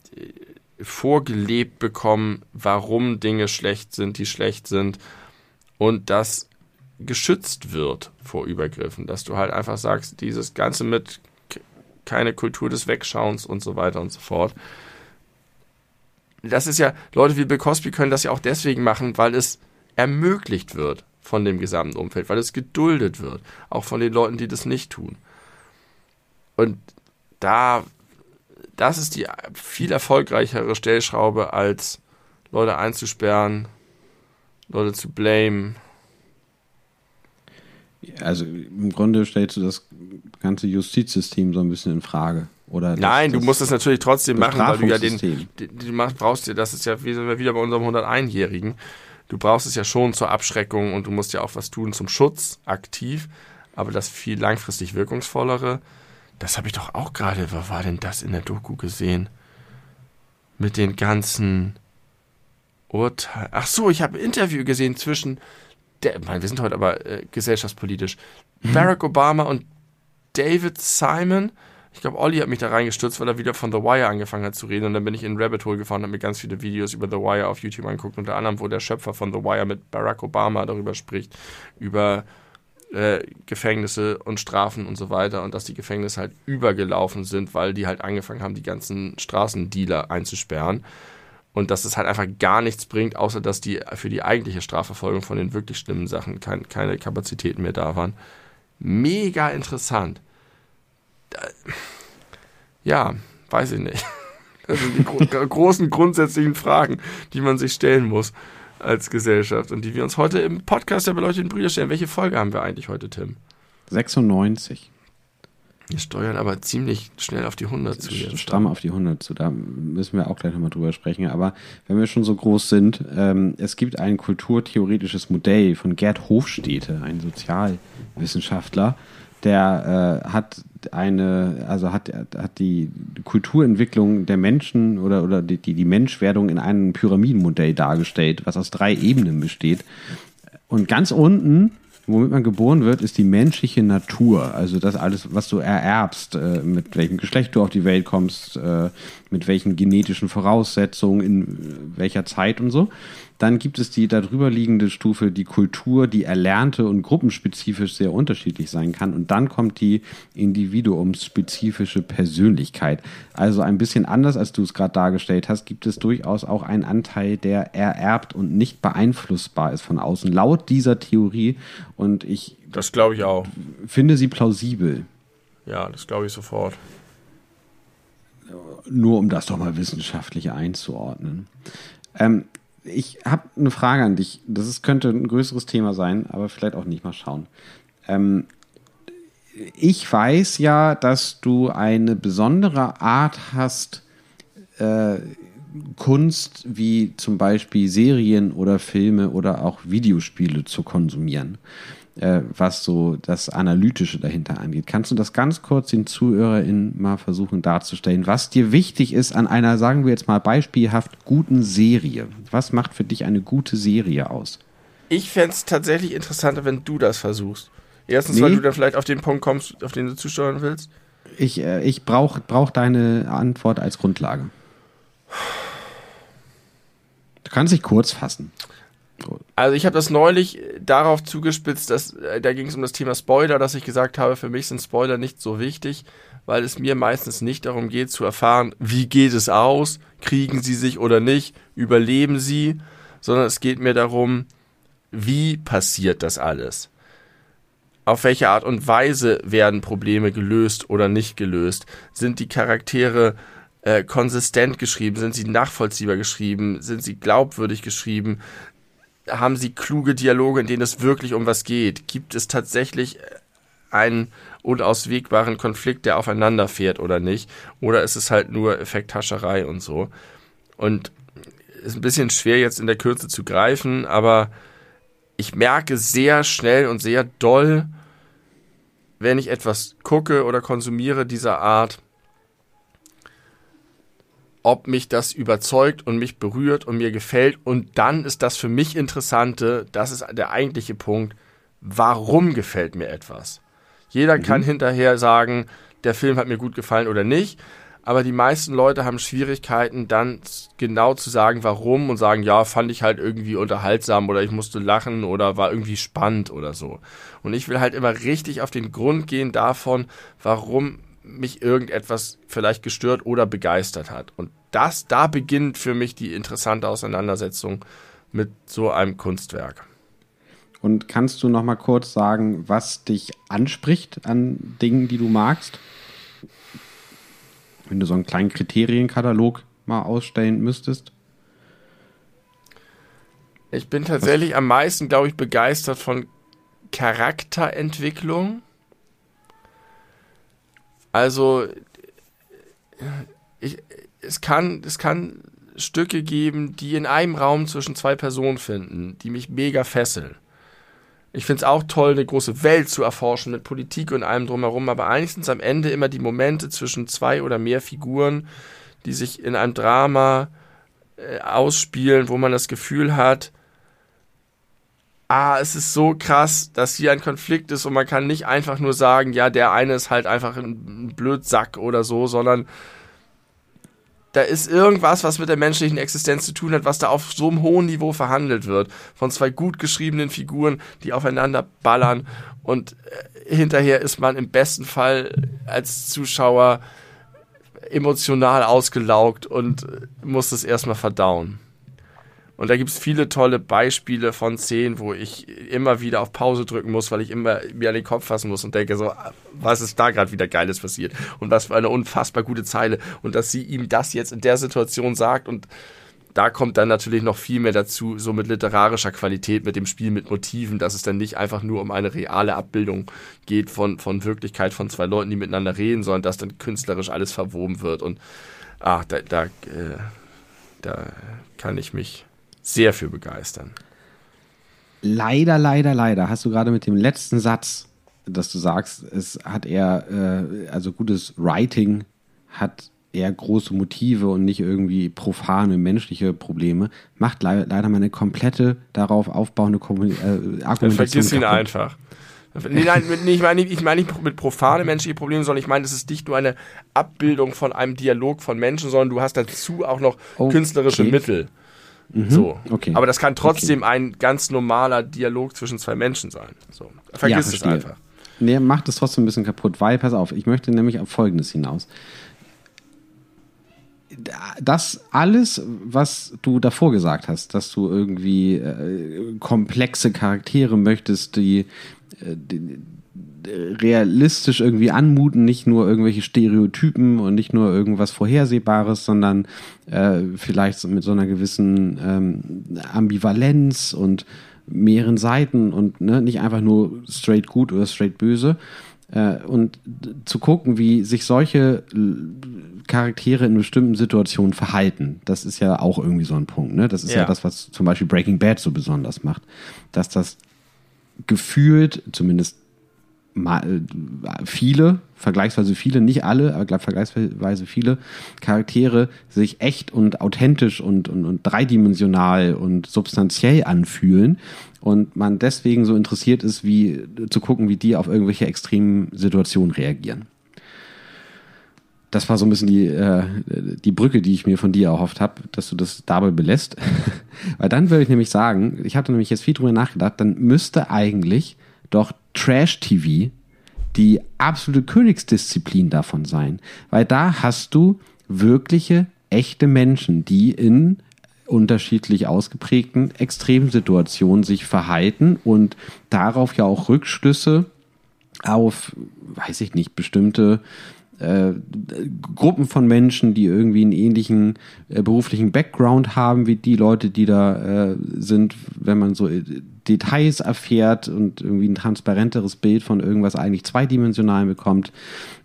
vorgelebt bekommen, warum Dinge schlecht sind, die schlecht sind und das geschützt wird vor Übergriffen, dass du halt einfach sagst, dieses Ganze mit keine Kultur des Wegschauens und so weiter und so fort. das ist ja, Leute wie Bill Cosby können das ja auch deswegen machen, weil es ermöglicht wird von dem gesamten Umfeld, weil es geduldet wird, auch von den Leuten, die das nicht tun. Und da, das ist die viel erfolgreichere Stellschraube, als Leute einzusperren, Leute zu blamen. Also im Grunde stellst du das ganze Justizsystem so ein bisschen in Frage. Oder Nein, du musst es natürlich trotzdem machen, weil du ja den, du brauchst dir, das ist ja wieder bei unserem 101-Jährigen, du brauchst es ja schon zur Abschreckung und du musst ja auch was tun zum Schutz aktiv, aber das viel langfristig wirkungsvollere, das habe ich doch auch gerade, was war denn das in der Doku gesehen? Mit den ganzen Urteilen. Ach so, ich habe ein Interview gesehen zwischen, der, mein, wir sind heute aber äh, gesellschaftspolitisch, mhm. Barack Obama und David Simon ich glaube, Olli hat mich da reingestürzt, weil er wieder von The Wire angefangen hat zu reden. Und dann bin ich in Rabbit Hole gefahren und habe mir ganz viele Videos über The Wire auf YouTube angeguckt. Unter anderem, wo der Schöpfer von The Wire mit Barack Obama darüber spricht, über äh, Gefängnisse und Strafen und so weiter. Und dass die Gefängnisse halt übergelaufen sind, weil die halt angefangen haben, die ganzen Straßendealer einzusperren. Und dass es halt einfach gar nichts bringt, außer dass die für die eigentliche Strafverfolgung von den wirklich schlimmen Sachen kein, keine Kapazitäten mehr da waren. Mega interessant ja, weiß ich nicht. Das sind die gro großen grundsätzlichen Fragen, die man sich stellen muss als Gesellschaft und die wir uns heute im Podcast der beleuchteten Brüder stellen. Welche Folge haben wir eigentlich heute, Tim? 96. Wir steuern aber ziemlich schnell auf die 100 zu. Jetzt. Stramm auf die 100 zu. Da müssen wir auch gleich nochmal drüber sprechen. Aber wenn wir schon so groß sind, ähm, es gibt ein kulturtheoretisches Modell von Gerd Hofstede, ein Sozialwissenschaftler, der äh, hat eine, also hat, hat die Kulturentwicklung der Menschen oder, oder die, die Menschwerdung in einem Pyramidenmodell dargestellt, was aus drei Ebenen besteht. Und ganz unten, womit man geboren wird, ist die menschliche Natur. Also das alles, was du ererbst, äh, mit welchem Geschlecht du auf die Welt kommst, äh, mit welchen genetischen Voraussetzungen, in welcher Zeit und so. Dann gibt es die darüber liegende Stufe, die Kultur, die erlernte und gruppenspezifisch sehr unterschiedlich sein kann. Und dann kommt die individuumsspezifische Persönlichkeit. Also ein bisschen anders, als du es gerade dargestellt hast, gibt es durchaus auch einen Anteil, der ererbt und nicht beeinflussbar ist von außen. Laut dieser Theorie. Und ich. Das glaube ich auch. Finde sie plausibel. Ja, das glaube ich sofort. Nur um das doch mal wissenschaftlich einzuordnen. Ähm, ich habe eine Frage an dich. Das ist, könnte ein größeres Thema sein, aber vielleicht auch nicht mal schauen. Ähm, ich weiß ja, dass du eine besondere Art hast, äh, Kunst wie zum Beispiel Serien oder Filme oder auch Videospiele zu konsumieren äh, was so das Analytische dahinter angeht. Kannst du das ganz kurz den ZuhörerInnen mal versuchen darzustellen, was dir wichtig ist an einer, sagen wir jetzt mal beispielhaft, guten Serie? Was macht für dich eine gute Serie aus? Ich fände es tatsächlich interessanter, wenn du das versuchst. Erstens, nee. weil du dann vielleicht auf den Punkt kommst, auf den du zusteuern willst. Ich, äh, ich brauche brauch deine Antwort als Grundlage. Du kannst dich kurz fassen. Also ich habe das neulich darauf zugespitzt, dass äh, da ging es um das Thema Spoiler, dass ich gesagt habe, für mich sind Spoiler nicht so wichtig, weil es mir meistens nicht darum geht zu erfahren, wie geht es aus, kriegen sie sich oder nicht, überleben sie, sondern es geht mir darum, wie passiert das alles? Auf welche Art und Weise werden Probleme gelöst oder nicht gelöst? Sind die Charaktere äh, konsistent geschrieben? Sind sie nachvollziehbar geschrieben? Sind sie glaubwürdig geschrieben? Haben sie kluge Dialoge, in denen es wirklich um was geht? Gibt es tatsächlich einen unauswegbaren Konflikt, der aufeinander fährt oder nicht? Oder ist es halt nur Effekthascherei und so? Und ist ein bisschen schwer jetzt in der Kürze zu greifen, aber ich merke sehr schnell und sehr doll, wenn ich etwas gucke oder konsumiere dieser Art, ob mich das überzeugt und mich berührt und mir gefällt. Und dann ist das für mich Interessante, das ist der eigentliche Punkt, warum gefällt mir etwas? Jeder mhm. kann hinterher sagen, der Film hat mir gut gefallen oder nicht. Aber die meisten Leute haben Schwierigkeiten, dann genau zu sagen, warum und sagen, ja, fand ich halt irgendwie unterhaltsam oder ich musste lachen oder war irgendwie spannend oder so. Und ich will halt immer richtig auf den Grund gehen davon, warum mich irgendetwas vielleicht gestört oder begeistert hat. Und das, da beginnt für mich die interessante Auseinandersetzung mit so einem Kunstwerk. Und kannst du noch mal kurz sagen, was dich anspricht an Dingen, die du magst? Wenn du so einen kleinen Kriterienkatalog mal ausstellen müsstest. Ich bin tatsächlich was? am meisten, glaube ich, begeistert von Charakterentwicklung. Also ich, es, kann, es kann Stücke geben, die in einem Raum zwischen zwei Personen finden, die mich mega fesseln. Ich finde es auch toll, eine große Welt zu erforschen mit Politik und allem drumherum, aber eigentlich sind am Ende immer die Momente zwischen zwei oder mehr Figuren, die sich in einem Drama äh, ausspielen, wo man das Gefühl hat, ah, es ist so krass, dass hier ein Konflikt ist und man kann nicht einfach nur sagen, ja, der eine ist halt einfach ein Blödsack oder so, sondern da ist irgendwas, was mit der menschlichen Existenz zu tun hat, was da auf so einem hohen Niveau verhandelt wird. Von zwei gut geschriebenen Figuren, die aufeinander ballern. Und äh, hinterher ist man im besten Fall als Zuschauer emotional ausgelaugt und äh, muss es erstmal verdauen. Und da gibt es viele tolle Beispiele von Szenen, wo ich immer wieder auf Pause drücken muss, weil ich immer mir an den Kopf fassen muss und denke so, was ist da gerade wieder Geiles passiert? Und was für eine unfassbar gute Zeile. Und dass sie ihm das jetzt in der Situation sagt und da kommt dann natürlich noch viel mehr dazu, so mit literarischer Qualität, mit dem Spiel mit Motiven, dass es dann nicht einfach nur um eine reale Abbildung geht von, von Wirklichkeit von zwei Leuten, die miteinander reden, sondern dass dann künstlerisch alles verwoben wird. Und ah, da, da, äh, da kann ich mich sehr für begeistern. Leider, leider, leider hast du gerade mit dem letzten Satz, dass du sagst, es hat eher, äh, also gutes Writing hat eher große Motive und nicht irgendwie profane menschliche Probleme, macht le leider meine komplette darauf aufbauende Kommuni äh, Argumentation. Vergiss ihn einfach. Nee, nein, ich meine ich mein nicht mit profane menschliche Probleme, sondern ich meine, es ist nicht nur eine Abbildung von einem Dialog von Menschen, sondern du hast dazu auch noch okay. künstlerische Mittel. Mhm. So. Okay. Aber das kann trotzdem okay. ein ganz normaler Dialog zwischen zwei Menschen sein. So. Vergiss ja, es einfach. Nee, macht es trotzdem ein bisschen kaputt, weil, pass auf, ich möchte nämlich auf Folgendes hinaus. Das alles, was du davor gesagt hast, dass du irgendwie äh, komplexe Charaktere möchtest, die, äh, die realistisch irgendwie anmuten, nicht nur irgendwelche Stereotypen und nicht nur irgendwas Vorhersehbares, sondern äh, vielleicht mit so einer gewissen ähm, Ambivalenz und mehreren Seiten und ne, nicht einfach nur straight gut oder straight böse. Äh, und zu gucken, wie sich solche Charaktere in bestimmten Situationen verhalten, das ist ja auch irgendwie so ein Punkt. Ne? Das ist ja. ja das, was zum Beispiel Breaking Bad so besonders macht, dass das gefühlt, zumindest viele, vergleichsweise viele, nicht alle, aber vergleichsweise viele Charaktere sich echt und authentisch und, und, und dreidimensional und substanziell anfühlen und man deswegen so interessiert ist, wie zu gucken, wie die auf irgendwelche extremen Situationen reagieren. Das war so ein bisschen die, äh, die Brücke, die ich mir von dir erhofft habe, dass du das dabei belässt. Weil dann würde ich nämlich sagen, ich hatte nämlich jetzt viel drüber nachgedacht, dann müsste eigentlich doch Trash-TV die absolute Königsdisziplin davon sein. Weil da hast du wirkliche, echte Menschen, die in unterschiedlich ausgeprägten Extremsituationen sich verhalten und darauf ja auch Rückschlüsse auf, weiß ich nicht, bestimmte äh, Gruppen von Menschen, die irgendwie einen ähnlichen äh, beruflichen Background haben wie die Leute, die da äh, sind, wenn man so Details erfährt und irgendwie ein transparenteres Bild von irgendwas eigentlich zweidimensional bekommt.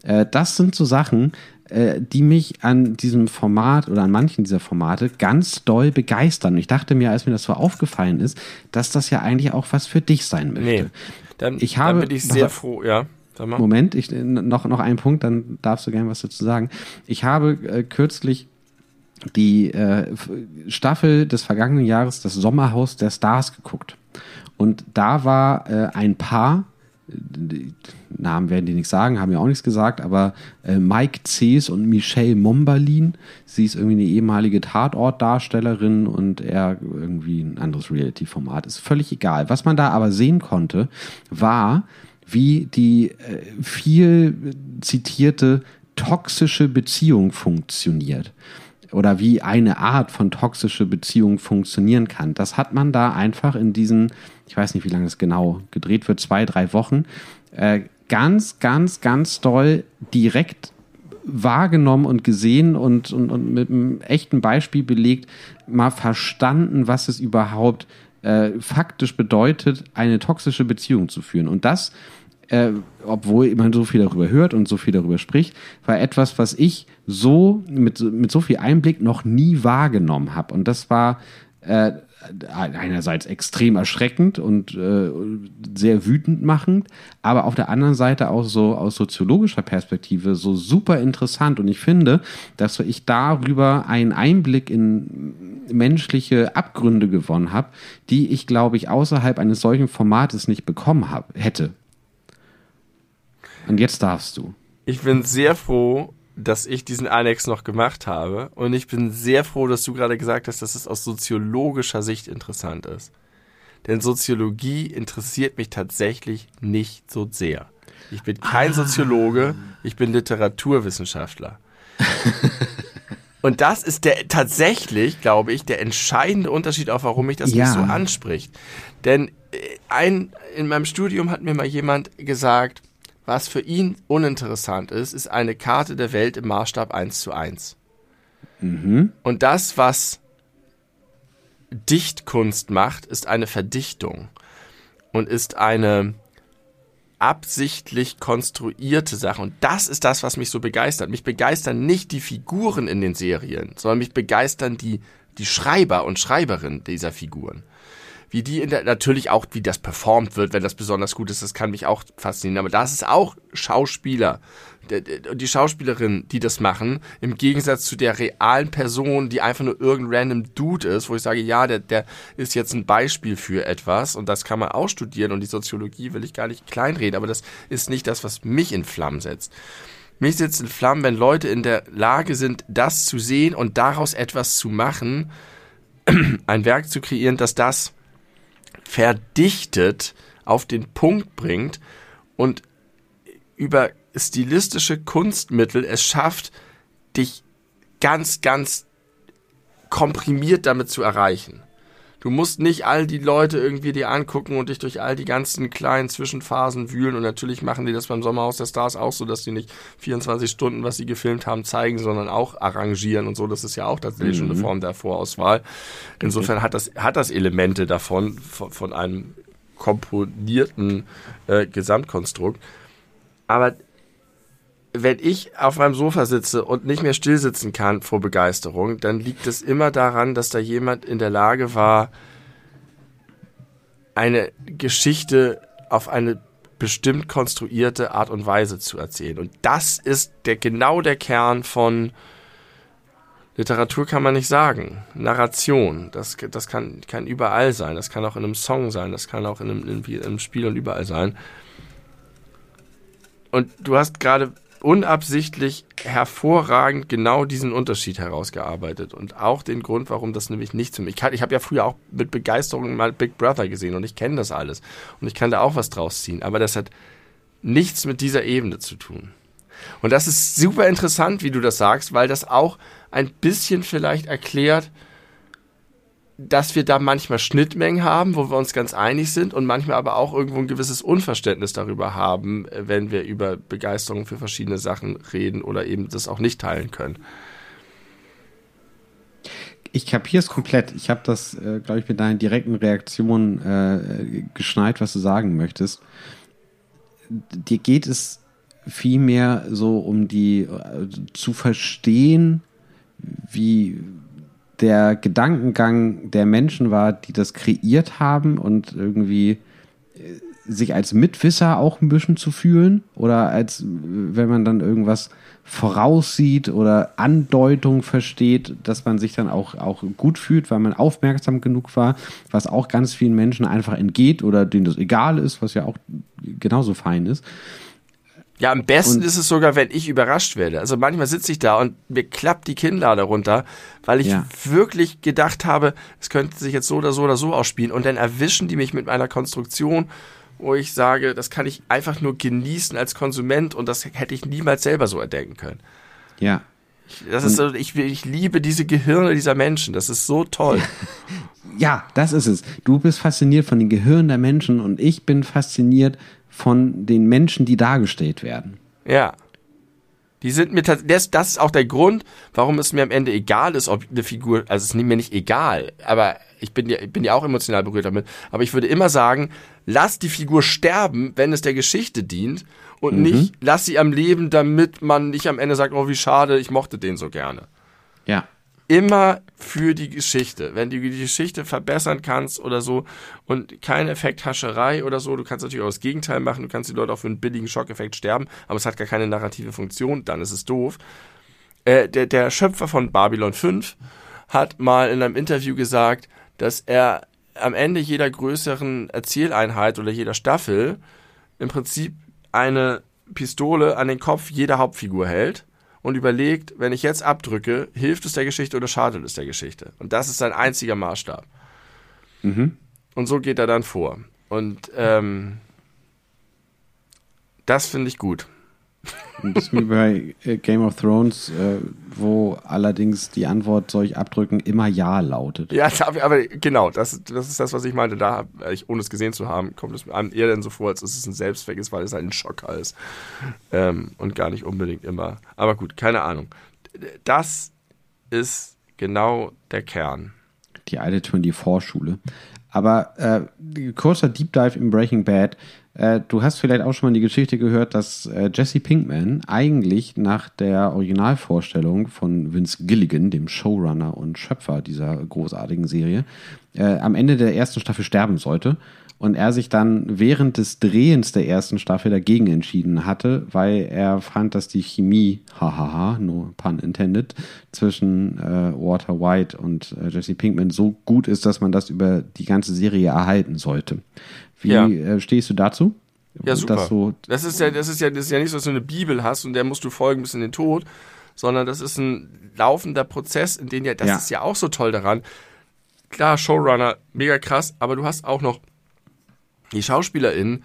Äh, das sind so Sachen, äh, die mich an diesem Format oder an manchen dieser Formate ganz doll begeistern. Ich dachte mir, als mir das so aufgefallen ist, dass das ja eigentlich auch was für dich sein möchte. Nee, dann, ich habe, dann bin ich sehr froh, ja. Moment, ich, noch, noch ein Punkt, dann darfst du gerne was dazu sagen. Ich habe äh, kürzlich die äh, Staffel des vergangenen Jahres, das Sommerhaus der Stars, geguckt. Und da war äh, ein Paar, die Namen werden die nicht sagen, haben ja auch nichts gesagt, aber äh, Mike Cees und Michelle Mombalin, sie ist irgendwie eine ehemalige Tatortdarstellerin und er irgendwie ein anderes Reality-Format. Ist völlig egal. Was man da aber sehen konnte, war, wie die äh, viel zitierte toxische Beziehung funktioniert. Oder wie eine Art von toxische Beziehung funktionieren kann. Das hat man da einfach in diesen, ich weiß nicht, wie lange das genau gedreht wird, zwei, drei Wochen, äh, ganz, ganz, ganz doll direkt wahrgenommen und gesehen und, und, und mit einem echten Beispiel belegt, mal verstanden, was es überhaupt äh, faktisch bedeutet, eine toxische Beziehung zu führen. Und das, äh, obwohl man so viel darüber hört und so viel darüber spricht, war etwas, was ich so mit, mit so viel Einblick noch nie wahrgenommen habe. Und das war äh, einerseits extrem erschreckend und äh, sehr wütend machend, aber auf der anderen Seite auch so aus soziologischer Perspektive so super interessant. Und ich finde, dass ich darüber einen Einblick in menschliche Abgründe gewonnen habe, die ich, glaube ich, außerhalb eines solchen Formates nicht bekommen hab, hätte. Und jetzt darfst du. Ich bin sehr froh, dass ich diesen Annex noch gemacht habe. Und ich bin sehr froh, dass du gerade gesagt hast, dass es aus soziologischer Sicht interessant ist. Denn Soziologie interessiert mich tatsächlich nicht so sehr. Ich bin kein ah. Soziologe, ich bin Literaturwissenschaftler. Und das ist der tatsächlich, glaube ich, der entscheidende Unterschied, auch warum mich das ja. nicht so anspricht. Denn äh, ein, in meinem Studium hat mir mal jemand gesagt, was für ihn uninteressant ist, ist eine Karte der Welt im Maßstab 1 zu 1. Mhm. Und das, was Dichtkunst macht, ist eine Verdichtung und ist eine absichtlich konstruierte Sache. Und das ist das, was mich so begeistert. Mich begeistern nicht die Figuren in den Serien, sondern mich begeistern die, die Schreiber und Schreiberinnen dieser Figuren wie die in der, natürlich auch, wie das performt wird, wenn das besonders gut ist, das kann mich auch faszinieren. Aber das ist auch Schauspieler. Die Schauspielerin, die das machen, im Gegensatz zu der realen Person, die einfach nur irgendein random Dude ist, wo ich sage, ja, der, der ist jetzt ein Beispiel für etwas und das kann man auch studieren und die Soziologie will ich gar nicht kleinreden, aber das ist nicht das, was mich in Flammen setzt. Mich setzt in Flammen, wenn Leute in der Lage sind, das zu sehen und daraus etwas zu machen, ein Werk zu kreieren, das das verdichtet auf den Punkt bringt und über stilistische Kunstmittel es schafft, dich ganz, ganz komprimiert damit zu erreichen. Du musst nicht all die Leute irgendwie dir angucken und dich durch all die ganzen kleinen Zwischenphasen wühlen. Und natürlich machen die das beim Sommerhaus der Stars auch so, dass die nicht 24 Stunden, was sie gefilmt haben, zeigen, sondern auch arrangieren und so. Das ist ja auch tatsächlich mhm. schon eine mhm. Form der Vorauswahl. Insofern hat das, hat das Elemente davon, von, von einem komponierten äh, Gesamtkonstrukt. Aber wenn ich auf meinem Sofa sitze und nicht mehr stillsitzen kann vor Begeisterung, dann liegt es immer daran, dass da jemand in der Lage war, eine Geschichte auf eine bestimmt konstruierte Art und Weise zu erzählen. Und das ist der, genau der Kern von Literatur kann man nicht sagen. Narration, das, das kann, kann überall sein. Das kann auch in einem Song sein. Das kann auch in einem, in einem Spiel und überall sein. Und du hast gerade unabsichtlich hervorragend genau diesen Unterschied herausgearbeitet und auch den Grund, warum das nämlich nicht zu mir. Ich, ich habe ja früher auch mit Begeisterung mal Big Brother gesehen und ich kenne das alles und ich kann da auch was draus ziehen, aber das hat nichts mit dieser Ebene zu tun. Und das ist super interessant, wie du das sagst, weil das auch ein bisschen vielleicht erklärt, dass wir da manchmal Schnittmengen haben, wo wir uns ganz einig sind und manchmal aber auch irgendwo ein gewisses Unverständnis darüber haben, äh, wenn wir über Begeisterung für verschiedene Sachen reden oder eben das auch nicht teilen können. Ich kapiere es komplett. Ich habe das, äh, glaube ich, mit deinen direkten Reaktionen äh, geschneit, was du sagen möchtest. Dir geht es vielmehr so um die äh, zu verstehen, wie der Gedankengang der Menschen war, die das kreiert haben und irgendwie äh, sich als Mitwisser auch ein bisschen zu fühlen oder als wenn man dann irgendwas voraussieht oder Andeutung versteht, dass man sich dann auch, auch gut fühlt, weil man aufmerksam genug war, was auch ganz vielen Menschen einfach entgeht oder denen das egal ist, was ja auch genauso fein ist. Ja, am besten und ist es sogar, wenn ich überrascht werde. Also manchmal sitze ich da und mir klappt die Kinnlade runter, weil ich ja. wirklich gedacht habe, es könnte sich jetzt so oder so oder so ausspielen. Und dann erwischen die mich mit meiner Konstruktion, wo ich sage, das kann ich einfach nur genießen als Konsument und das hätte ich niemals selber so erdenken können. Ja. Das ist so, ich, ich liebe diese Gehirne dieser Menschen. Das ist so toll. ja, das ist es. Du bist fasziniert von den Gehirnen der Menschen und ich bin fasziniert von den Menschen, die dargestellt werden. Ja. Die sind mir das, das ist auch der Grund, warum es mir am Ende egal ist, ob eine Figur, also es ist mir nicht egal, aber ich bin ja, ich bin ja auch emotional berührt damit, aber ich würde immer sagen, lass die Figur sterben, wenn es der Geschichte dient und mhm. nicht lass sie am Leben, damit man nicht am Ende sagt, oh wie schade, ich mochte den so gerne. Ja immer für die Geschichte. Wenn du die Geschichte verbessern kannst oder so und keine Effekthascherei oder so, du kannst natürlich auch das Gegenteil machen, du kannst die Leute auch für einen billigen Schockeffekt sterben, aber es hat gar keine narrative Funktion, dann ist es doof. Äh, der, der Schöpfer von Babylon 5 hat mal in einem Interview gesagt, dass er am Ende jeder größeren Erzähleinheit oder jeder Staffel im Prinzip eine Pistole an den Kopf jeder Hauptfigur hält und überlegt, wenn ich jetzt abdrücke, hilft es der Geschichte oder schadet es der Geschichte? Und das ist sein einziger Maßstab. Mhm. Und so geht er dann vor. Und ähm, das finde ich gut. Ein bisschen wie bei äh, Game of Thrones, äh, wo allerdings die Antwort, soll ich abdrücken, immer Ja lautet. Ja, aber genau, das, das ist das, was ich meinte. Da, ich, ohne es gesehen zu haben, kommt es einem eher dann so vor, als dass es ein Selbstzweck ist, weil es halt ein Schocker ist. Ähm, und gar nicht unbedingt immer. Aber gut, keine Ahnung. Das ist genau der Kern. Die alte 24-Schule. Aber äh, kurzer Deep Dive in Breaking Bad äh, du hast vielleicht auch schon mal die Geschichte gehört, dass äh, Jesse Pinkman eigentlich nach der Originalvorstellung von Vince Gilligan, dem Showrunner und Schöpfer dieser großartigen Serie, äh, am Ende der ersten Staffel sterben sollte. Und er sich dann während des Drehens der ersten Staffel dagegen entschieden hatte, weil er fand, dass die Chemie, hahaha, no pun intended, zwischen äh, Walter White und äh, Jesse Pinkman so gut ist, dass man das über die ganze Serie erhalten sollte. Wie ja. äh, stehst du dazu? Ja, super. Das, so das, ist ja, das, ist ja, das ist ja nicht so, dass du eine Bibel hast und der musst du folgen bis in den Tod, sondern das ist ein laufender Prozess, in dem ja, das ja. ist ja auch so toll daran. Klar, Showrunner, mega krass, aber du hast auch noch die SchauspielerInnen,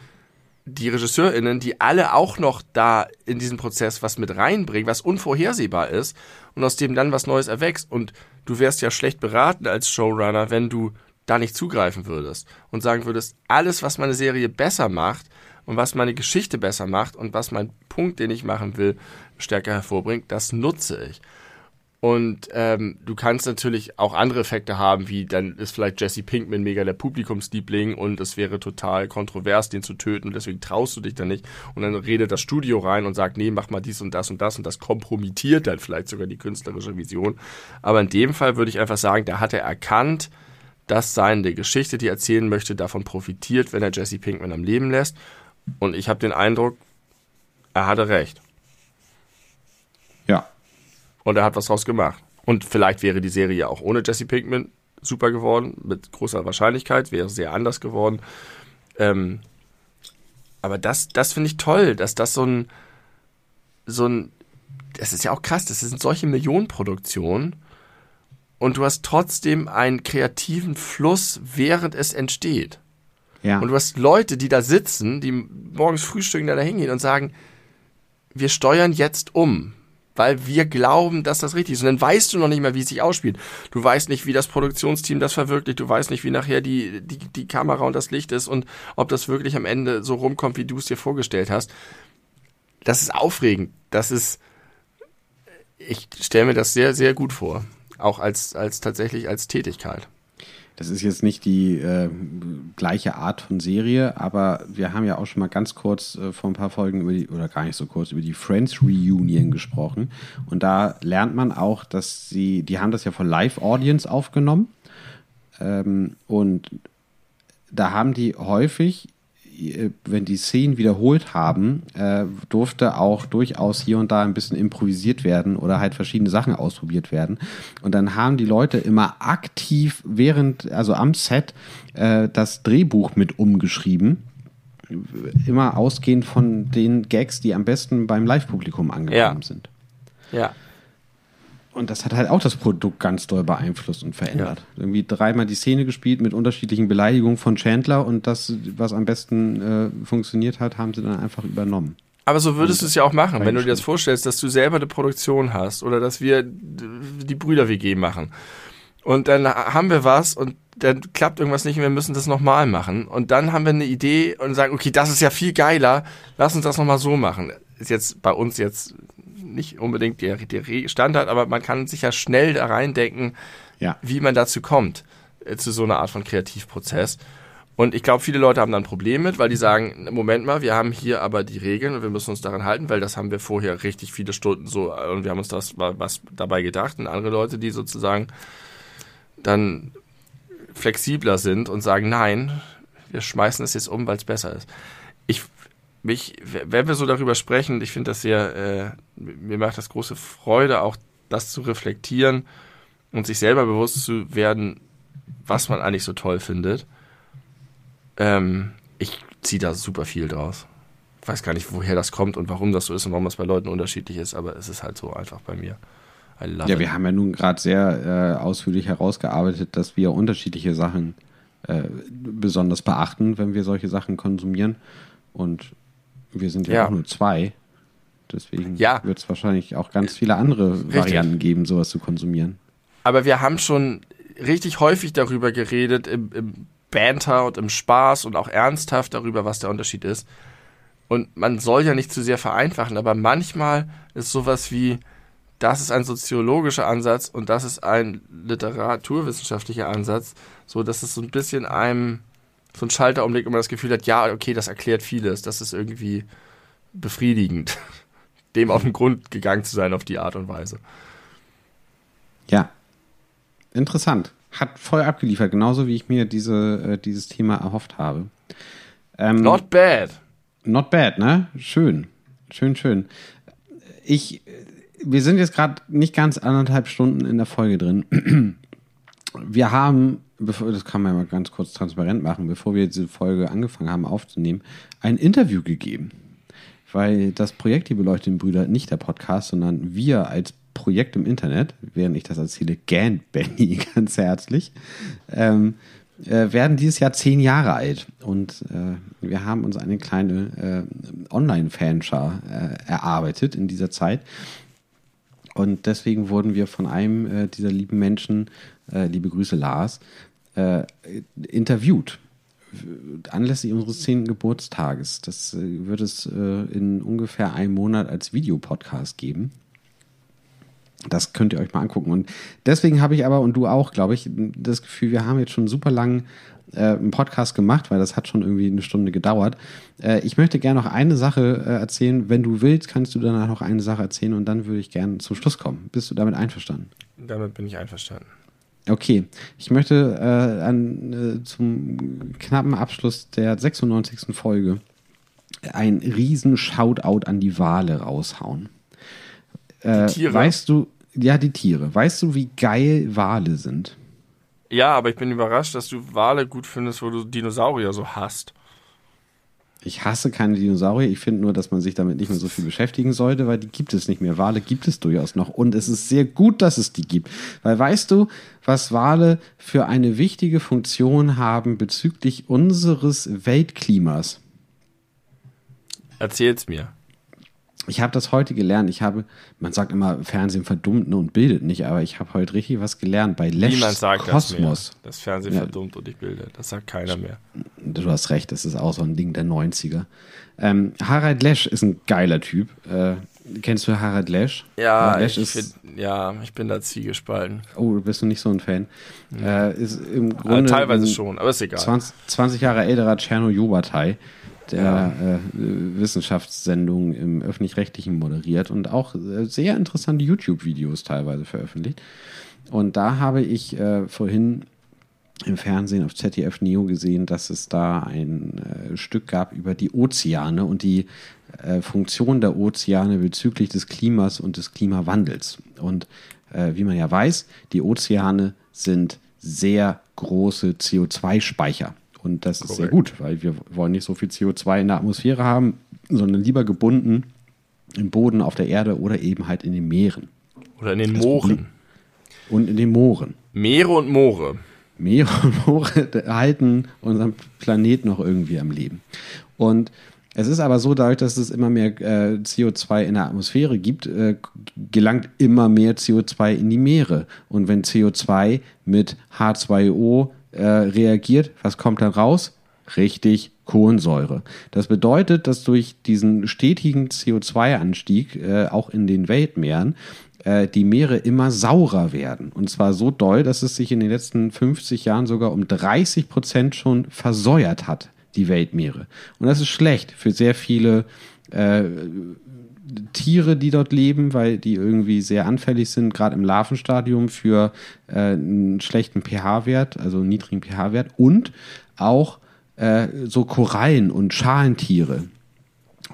die RegisseurInnen, die alle auch noch da in diesen Prozess was mit reinbringen, was unvorhersehbar ist und aus dem dann was Neues erwächst. Und du wärst ja schlecht beraten als Showrunner, wenn du da nicht zugreifen würdest und sagen würdest, alles, was meine Serie besser macht und was meine Geschichte besser macht und was mein Punkt, den ich machen will, stärker hervorbringt, das nutze ich. Und ähm, du kannst natürlich auch andere Effekte haben, wie dann ist vielleicht Jesse Pinkman mega der Publikumsliebling und es wäre total kontrovers, den zu töten und deswegen traust du dich dann nicht. Und dann redet das Studio rein und sagt, nee, mach mal dies und das und das und das kompromittiert dann vielleicht sogar die künstlerische Vision. Aber in dem Fall würde ich einfach sagen, da hat er erkannt, dass seine Geschichte, die er erzählen möchte, davon profitiert, wenn er Jesse Pinkman am Leben lässt. Und ich habe den Eindruck, er hatte recht. Ja. Und er hat was draus gemacht. Und vielleicht wäre die Serie auch ohne Jesse Pinkman super geworden, mit großer Wahrscheinlichkeit, wäre sehr anders geworden. Ähm, aber das, das finde ich toll, dass das so ein, so ein, das ist ja auch krass, das sind solche Millionenproduktionen und du hast trotzdem einen kreativen Fluss, während es entsteht. Ja. Und du hast Leute, die da sitzen, die morgens frühstücken, da hingehen und sagen, wir steuern jetzt um, weil wir glauben, dass das richtig ist. Und dann weißt du noch nicht mal, wie es sich ausspielt. Du weißt nicht, wie das Produktionsteam das verwirklicht. Du weißt nicht, wie nachher die, die, die Kamera und das Licht ist und ob das wirklich am Ende so rumkommt, wie du es dir vorgestellt hast. Das ist aufregend. Das ist, ich stelle mir das sehr, sehr gut vor auch als, als tatsächlich als Tätigkeit. Das ist jetzt nicht die äh, gleiche Art von Serie, aber wir haben ja auch schon mal ganz kurz äh, vor ein paar Folgen über die, oder gar nicht so kurz, über die Friends Reunion gesprochen. Und da lernt man auch, dass sie, die haben das ja von Live-Audience aufgenommen. Ähm, und da haben die häufig wenn die Szenen wiederholt haben, äh, durfte auch durchaus hier und da ein bisschen improvisiert werden oder halt verschiedene Sachen ausprobiert werden. Und dann haben die Leute immer aktiv während, also am Set, äh, das Drehbuch mit umgeschrieben. Immer ausgehend von den Gags, die am besten beim Live-Publikum angekommen ja. sind. Ja. Und das hat halt auch das Produkt ganz doll beeinflusst und verändert. Ja. Irgendwie dreimal die Szene gespielt mit unterschiedlichen Beleidigungen von Chandler und das, was am besten äh, funktioniert hat, haben sie dann einfach übernommen. Aber so würdest du es ja auch machen, wenn du dir das vorstellst, dass du selber eine Produktion hast oder dass wir die Brüder WG machen. Und dann haben wir was und dann klappt irgendwas nicht und wir müssen das nochmal machen. Und dann haben wir eine Idee und sagen, okay, das ist ja viel geiler, lass uns das nochmal so machen. Ist jetzt bei uns jetzt nicht unbedingt der, der Standard, aber man kann sich ja schnell da reindenken, ja. wie man dazu kommt, äh, zu so einer Art von Kreativprozess. Und ich glaube, viele Leute haben dann ein Problem mit, weil die sagen, Moment mal, wir haben hier aber die Regeln und wir müssen uns daran halten, weil das haben wir vorher richtig viele Stunden so äh, und wir haben uns das was dabei gedacht. Und andere Leute, die sozusagen dann flexibler sind und sagen, nein, wir schmeißen es jetzt um, weil es besser ist. Ich, mich, wenn wir so darüber sprechen, ich finde das sehr, äh, mir macht das große Freude, auch das zu reflektieren und sich selber bewusst zu werden, was man eigentlich so toll findet. Ähm, ich ziehe da super viel draus. Ich weiß gar nicht, woher das kommt und warum das so ist und warum das bei Leuten unterschiedlich ist, aber es ist halt so einfach bei mir. Ja, wir haben ja nun gerade sehr äh, ausführlich herausgearbeitet, dass wir unterschiedliche Sachen äh, besonders beachten, wenn wir solche Sachen konsumieren. Und wir sind ja, ja. auch nur zwei. Deswegen ja. wird es wahrscheinlich auch ganz viele andere Richtig. Varianten geben, sowas zu konsumieren. Aber wir haben schon richtig häufig darüber geredet, im, im Banter und im Spaß und auch ernsthaft darüber, was der Unterschied ist. Und man soll ja nicht zu sehr vereinfachen, aber manchmal ist sowas wie, das ist ein soziologischer Ansatz und das ist ein literaturwissenschaftlicher Ansatz, so dass es so ein bisschen einem so ein Schalter umlegt und man das Gefühl hat, ja, okay, das erklärt vieles, das ist irgendwie befriedigend, dem auf den Grund gegangen zu sein auf die Art und Weise. Ja, interessant. Hat voll abgeliefert, genauso wie ich mir diese, äh, dieses Thema erhofft habe. Ähm, not bad. Not bad, ne? Schön. Schön, schön. Ich wir sind jetzt gerade nicht ganz anderthalb Stunden in der Folge drin. Wir haben, bevor, das kann man ja mal ganz kurz transparent machen, bevor wir diese Folge angefangen haben aufzunehmen, ein Interview gegeben. Weil das Projekt Die beleuchteten Brüder nicht der Podcast, sondern wir als Projekt im Internet, während ich das erzähle, gern Benny ganz herzlich, ähm, äh, werden dieses Jahr zehn Jahre alt. Und äh, wir haben uns eine kleine äh, Online-Fanschar äh, erarbeitet in dieser Zeit. Und deswegen wurden wir von einem äh, dieser lieben Menschen, äh, liebe Grüße Lars, äh, interviewt. Anlässlich unseres zehnten Geburtstages. Das äh, wird es äh, in ungefähr einem Monat als Videopodcast geben. Das könnt ihr euch mal angucken. Und deswegen habe ich aber, und du auch, glaube ich, das Gefühl, wir haben jetzt schon super lang äh, einen Podcast gemacht, weil das hat schon irgendwie eine Stunde gedauert. Äh, ich möchte gerne noch eine Sache äh, erzählen. Wenn du willst, kannst du danach noch eine Sache erzählen und dann würde ich gerne zum Schluss kommen. Bist du damit einverstanden? Damit bin ich einverstanden. Okay, ich möchte äh, an, äh, zum knappen Abschluss der 96. Folge ein riesen Shoutout an die Wale raushauen. Äh, die Tiere? Weißt du, ja, die Tiere. Weißt du, wie geil Wale sind? Ja, aber ich bin überrascht, dass du Wale gut findest, wo du Dinosaurier so hast. Ich hasse keine Dinosaurier. Ich finde nur, dass man sich damit nicht mehr so viel beschäftigen sollte, weil die gibt es nicht mehr. Wale gibt es durchaus noch. Und es ist sehr gut, dass es die gibt. Weil weißt du, was Wale für eine wichtige Funktion haben bezüglich unseres Weltklimas? Erzähl's mir ich habe das heute gelernt. Ich habe, man sagt immer, Fernsehen verdummt und bildet nicht, aber ich habe heute richtig was gelernt bei Lesch Niemand sagt Kosmos. Das, mehr. das Fernsehen ja. verdummt und ich bilde. Das sagt keiner mehr. Du hast recht, das ist auch so ein Ding der 90er. Ähm, Harald Lesch ist ein geiler Typ. Äh, kennst du Harald Lesch? Ja, Lesch ich, ist, find, ja ich bin da ziegespalten. Oh, bist du nicht so ein Fan? Mhm. Äh, ist im Grunde äh, teilweise schon, aber ist egal. 20, 20 Jahre älterer Tscherno-Jobatei der ja. äh, Wissenschaftssendungen im öffentlich-rechtlichen moderiert und auch äh, sehr interessante YouTube-Videos teilweise veröffentlicht. Und da habe ich äh, vorhin im Fernsehen auf ZDF Neo gesehen, dass es da ein äh, Stück gab über die Ozeane und die äh, Funktion der Ozeane bezüglich des Klimas und des Klimawandels. Und äh, wie man ja weiß, die Ozeane sind sehr große CO2-Speicher. Und das Korrekt. ist sehr gut, weil wir wollen nicht so viel CO2 in der Atmosphäre haben, sondern lieber gebunden im Boden, auf der Erde oder eben halt in den Meeren. Oder in den das Mooren. Und in den Mooren. Meere und Moore. Meere und Moore halten unseren Planeten noch irgendwie am Leben. Und Es ist aber so, dadurch, dass es immer mehr äh, CO2 in der Atmosphäre gibt, äh, gelangt immer mehr CO2 in die Meere. Und wenn CO2 mit H2O äh, reagiert, was kommt dann raus? Richtig, Kohlensäure. Das bedeutet, dass durch diesen stetigen CO2-Anstieg äh, auch in den Weltmeeren äh, die Meere immer saurer werden. Und zwar so doll, dass es sich in den letzten 50 Jahren sogar um 30 Prozent schon versäuert hat die Weltmeere. Und das ist schlecht für sehr viele äh, Tiere, die dort leben, weil die irgendwie sehr anfällig sind, gerade im Larvenstadium für äh, einen schlechten pH-Wert, also einen niedrigen pH-Wert und auch äh, so Korallen und Schalentiere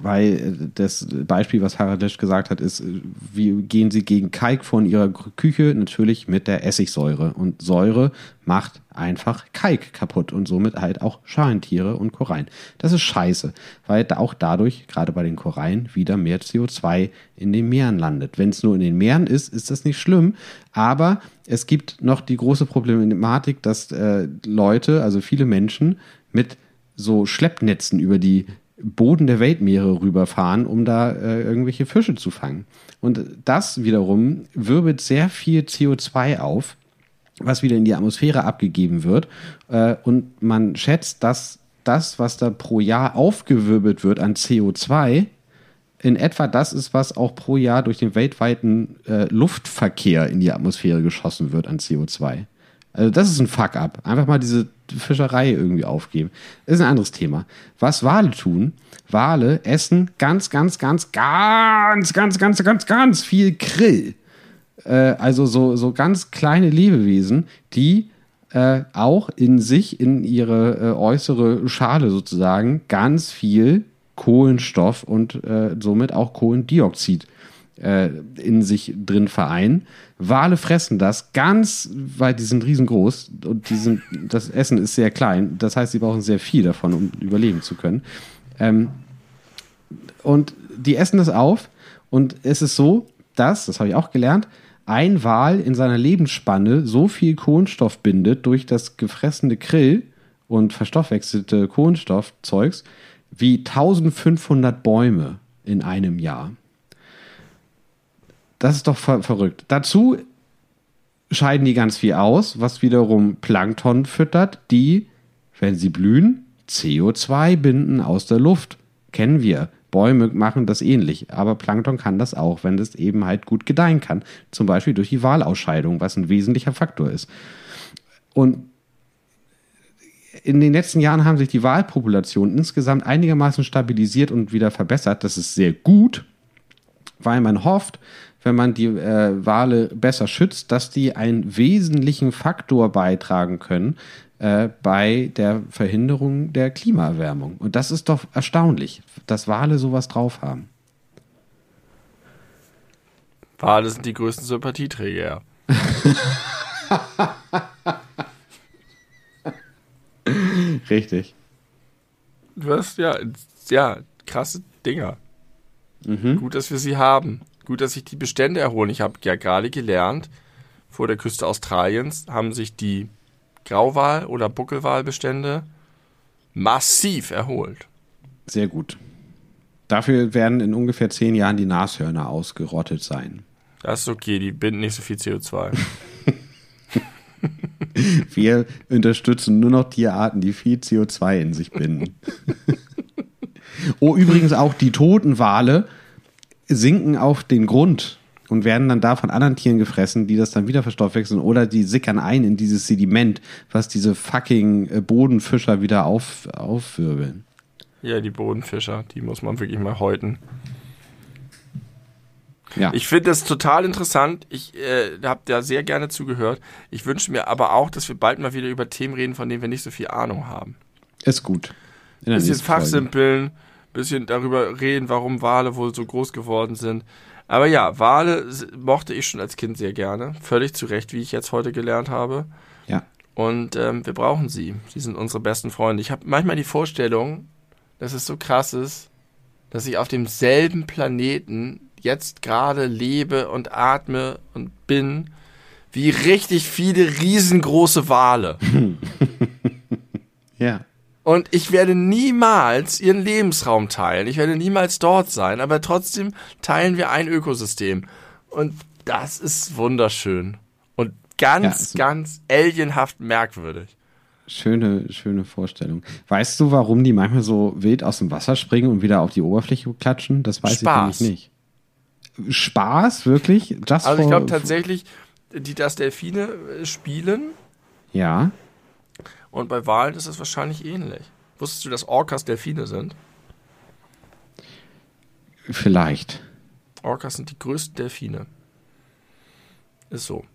weil äh, das Beispiel, was Harald Lesch gesagt hat, ist, äh, wie gehen Sie gegen Kalk von Ihrer Küche? Natürlich mit der Essigsäure. Und Säure macht einfach Kalk kaputt und somit halt auch Schalentiere und Korallen. Das ist scheiße, weil auch dadurch, gerade bei den Korallen, wieder mehr CO2 in den Meeren landet. Wenn es nur in den Meeren ist, ist das nicht schlimm, aber es gibt noch die große Problematik, dass äh, Leute, also viele Menschen, mit so Schleppnetzen über die Boden der Weltmeere rüberfahren, um da äh, irgendwelche Fische zu fangen. Und das wiederum wirbelt sehr viel CO2 auf, was wieder in die Atmosphäre abgegeben wird. Äh, und man schätzt, dass das, was da pro Jahr aufgewirbelt wird an CO2, in etwa das ist, was auch pro Jahr durch den weltweiten äh, Luftverkehr in die Atmosphäre geschossen wird an CO2. Also das ist ein Fuck-up. Einfach mal diese Fischerei irgendwie aufgeben. Das ist ein anderes Thema. Was Wale tun, Wale essen ganz, ganz, ganz, ganz, ganz, ganz, ganz, ganz viel Krill. Äh, also so, so ganz kleine Lebewesen, die äh, auch in sich, in ihre äh, äußere Schale sozusagen, ganz viel Kohlenstoff und äh, somit auch Kohlendioxid äh, in sich drin vereinen. Wale fressen das ganz, weil die sind riesengroß und die sind, das Essen ist sehr klein. Das heißt, sie brauchen sehr viel davon, um überleben zu können. Ähm, und die essen das auf und es ist so, dass, das habe ich auch gelernt, ein Wal in seiner Lebensspanne so viel Kohlenstoff bindet durch das gefressene Krill und verstoffwechselte Kohlenstoffzeugs wie 1500 Bäume in einem Jahr. Das ist doch ver verrückt. Dazu scheiden die ganz viel aus, was wiederum Plankton füttert, die, wenn sie blühen, CO2 binden aus der Luft. Kennen wir. Bäume machen das ähnlich, aber Plankton kann das auch, wenn es eben halt gut gedeihen kann. Zum Beispiel durch die Wahlausscheidung, was ein wesentlicher Faktor ist. Und in den letzten Jahren haben sich die Wahlpopulationen insgesamt einigermaßen stabilisiert und wieder verbessert. Das ist sehr gut, weil man hofft, wenn man die äh, Wale besser schützt, dass die einen wesentlichen Faktor beitragen können äh, bei der Verhinderung der Klimaerwärmung. Und das ist doch erstaunlich, dass Wale sowas drauf haben. Wale sind die größten Sympathieträger. Richtig. Du hast ja, ja, krasse Dinger. Mhm. Gut, dass wir sie haben. Gut, dass sich die Bestände erholen. Ich habe ja gerade gelernt, vor der Küste Australiens haben sich die Grauwal- oder Buckelwalbestände massiv erholt. Sehr gut. Dafür werden in ungefähr zehn Jahren die Nashörner ausgerottet sein. Das ist okay, die binden nicht so viel CO2. Wir unterstützen nur noch Tierarten, die viel CO2 in sich binden. oh, übrigens auch die toten Wale sinken auf den Grund und werden dann da von anderen Tieren gefressen, die das dann wieder verstoffwechseln oder die sickern ein in dieses Sediment, was diese fucking äh, Bodenfischer wieder auf, aufwirbeln. Ja, die Bodenfischer, die muss man wirklich mal häuten. Ja. Ich finde das total interessant. Ich äh, habe da sehr gerne zugehört. Ich wünsche mir aber auch, dass wir bald mal wieder über Themen reden, von denen wir nicht so viel Ahnung haben. Ist gut. Ein bisschen fachsimpeln. Folge bisschen darüber reden, warum Wale wohl so groß geworden sind. Aber ja, Wale mochte ich schon als Kind sehr gerne. Völlig zu Recht, wie ich jetzt heute gelernt habe. Ja. Und ähm, wir brauchen sie. Sie sind unsere besten Freunde. Ich habe manchmal die Vorstellung, dass es so krass ist, dass ich auf demselben Planeten jetzt gerade lebe und atme und bin, wie richtig viele riesengroße Wale. ja. Und ich werde niemals ihren Lebensraum teilen. Ich werde niemals dort sein, aber trotzdem teilen wir ein Ökosystem. Und das ist wunderschön. Und ganz, ja, ganz alienhaft merkwürdig. Schöne, schöne Vorstellung. Weißt du, warum die manchmal so wild aus dem Wasser springen und wieder auf die Oberfläche klatschen? Das weiß Spaß. ich nämlich nicht. Spaß, wirklich? Just also ich glaube tatsächlich, die das Delfine äh, spielen. Ja. Und bei Walen ist es wahrscheinlich ähnlich. Wusstest du, dass Orcas Delfine sind? Vielleicht. Orcas sind die größten Delfine. Ist so.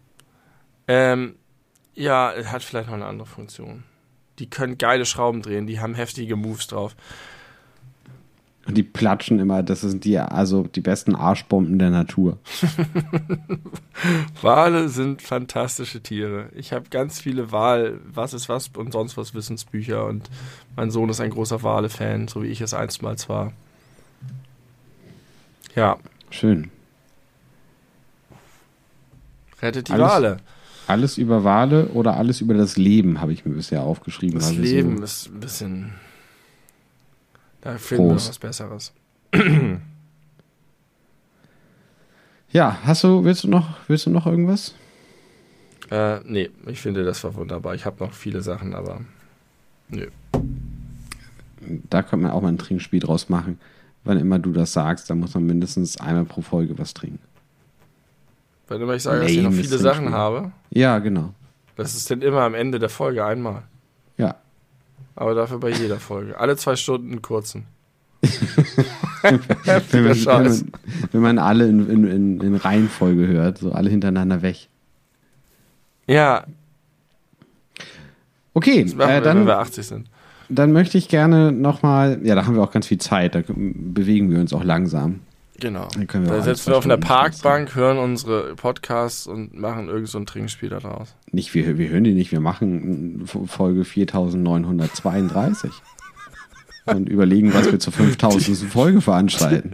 Ähm, ja, hat vielleicht noch eine andere Funktion. Die können geile Schrauben drehen, die haben heftige Moves drauf. Und die platschen immer, das sind die, also die besten Arschbomben der Natur. Wale sind fantastische Tiere. Ich habe ganz viele Wal, was ist was und sonst was Wissensbücher und mein Sohn ist ein großer Wale-Fan, so wie ich es einstmals war. Ja. Schön. Rettet die alles, Wale. Alles über Wale oder alles über das Leben habe ich mir bisher aufgeschrieben. Das Leben so ist ein bisschen da finden Groß. wir was Besseres. ja, hast du, willst du noch, willst du noch irgendwas? Äh, nee, ich finde, das war wunderbar. Ich habe noch viele Sachen, aber nö. Da könnte man auch mal ein Trinkspiel draus machen. Wann immer du das sagst, dann muss man mindestens einmal pro Folge was trinken. Wenn immer ich sage, dass ich noch viele Sachen habe. Ja, genau. Das ist dann immer am Ende der Folge einmal. Ja, aber dafür bei jeder Folge. Alle zwei Stunden einen kurzen. wenn, man, wenn, man, wenn, man, alle in, in, in, Reihenfolge hört, so alle hintereinander weg. Ja. Okay, äh, wir, dann, wenn wir 80 sind. Dann möchte ich gerne nochmal, ja, da haben wir auch ganz viel Zeit, da bewegen wir uns auch langsam. Genau. da sitzen wir auf einer Parkbank, hören unsere Podcasts und machen irgend so ein Trinkspiel daraus. Nicht, wir, wir hören die nicht, wir machen Folge 4932 und überlegen, was wir zur 5000. Folge veranstalten.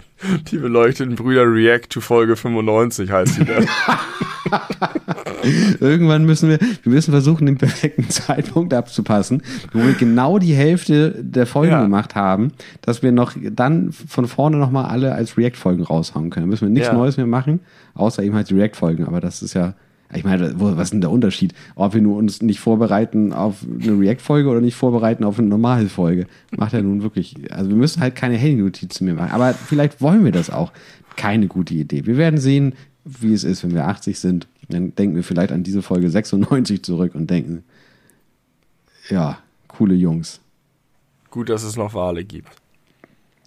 Die beleuchteten Brüder React to Folge 95 heißt die dann. Irgendwann müssen wir, wir müssen versuchen, den perfekten Zeitpunkt abzupassen, wo wir genau die Hälfte der Folgen ja. gemacht haben, dass wir noch dann von vorne nochmal alle als React-Folgen raushauen können. Da müssen wir nichts ja. Neues mehr machen, außer eben halt die React-Folgen. Aber das ist ja, ich meine, was ist denn der Unterschied? Ob wir nur uns nicht vorbereiten auf eine React-Folge oder nicht vorbereiten auf eine normale Folge? Macht ja nun wirklich, also wir müssen halt keine Handy-Notizen mehr machen. Aber vielleicht wollen wir das auch. Keine gute Idee. Wir werden sehen, wie es ist, wenn wir 80 sind. Dann denken wir vielleicht an diese Folge 96 zurück und denken, ja, coole Jungs. Gut, dass es noch Wale gibt.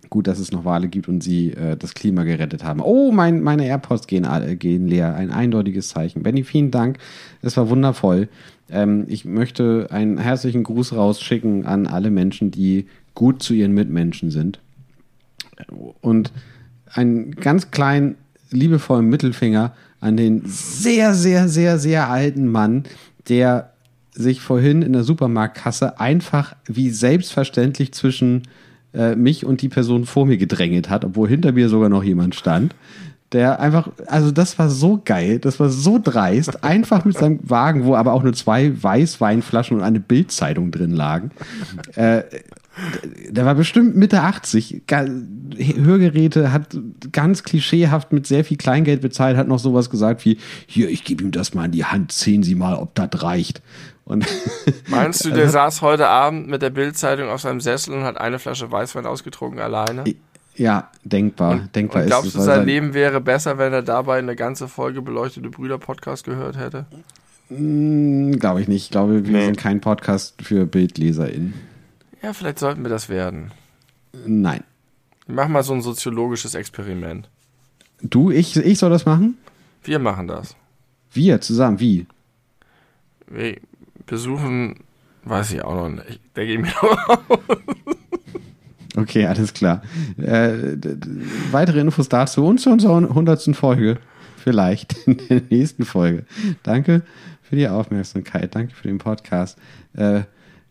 Gut, dass es noch Wale gibt und sie äh, das Klima gerettet haben. Oh, mein, meine AirPods gehen, äh, gehen leer. Ein eindeutiges Zeichen. Benny, vielen Dank. Es war wundervoll. Ähm, ich möchte einen herzlichen Gruß rausschicken an alle Menschen, die gut zu ihren Mitmenschen sind. Und einen ganz kleinen, liebevollen Mittelfinger an den sehr, sehr, sehr, sehr alten Mann, der sich vorhin in der Supermarktkasse einfach wie selbstverständlich zwischen äh, mich und die Person vor mir gedrängelt hat, obwohl hinter mir sogar noch jemand stand. Der einfach, also das war so geil, das war so dreist, einfach mit seinem Wagen, wo aber auch nur zwei Weißweinflaschen und eine Bildzeitung drin lagen. Äh, der war bestimmt Mitte 80. Hörgeräte hat ganz klischeehaft mit sehr viel Kleingeld bezahlt, hat noch sowas gesagt wie: Hier, ich gebe ihm das mal in die Hand, sehen Sie mal, ob das reicht. Und Meinst du, der saß heute Abend mit der Bildzeitung auf seinem Sessel und hat eine Flasche Weißwein ausgetrunken alleine? Ja, denkbar. Und, denkbar und glaubst ist du, sein Leben wäre besser, wenn er dabei eine ganze Folge beleuchtete Brüder-Podcast gehört hätte? Hm, glaube ich nicht. Ich glaube, wir nee. sind kein Podcast für BildleserInnen. Ja, vielleicht sollten wir das werden. Nein. Mach mal so ein soziologisches Experiment. Du, ich, ich soll das machen? Wir machen das. Wir zusammen, wie? Besuchen, weiß ich auch noch nicht. Der geht mir noch Okay, alles klar. Äh, weitere Infos dazu und zu unserer 100. Folge. Vielleicht in der nächsten Folge. Danke für die Aufmerksamkeit. Danke für den Podcast. Äh,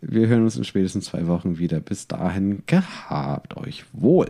wir hören uns in spätestens zwei Wochen wieder. Bis dahin, gehabt euch wohl.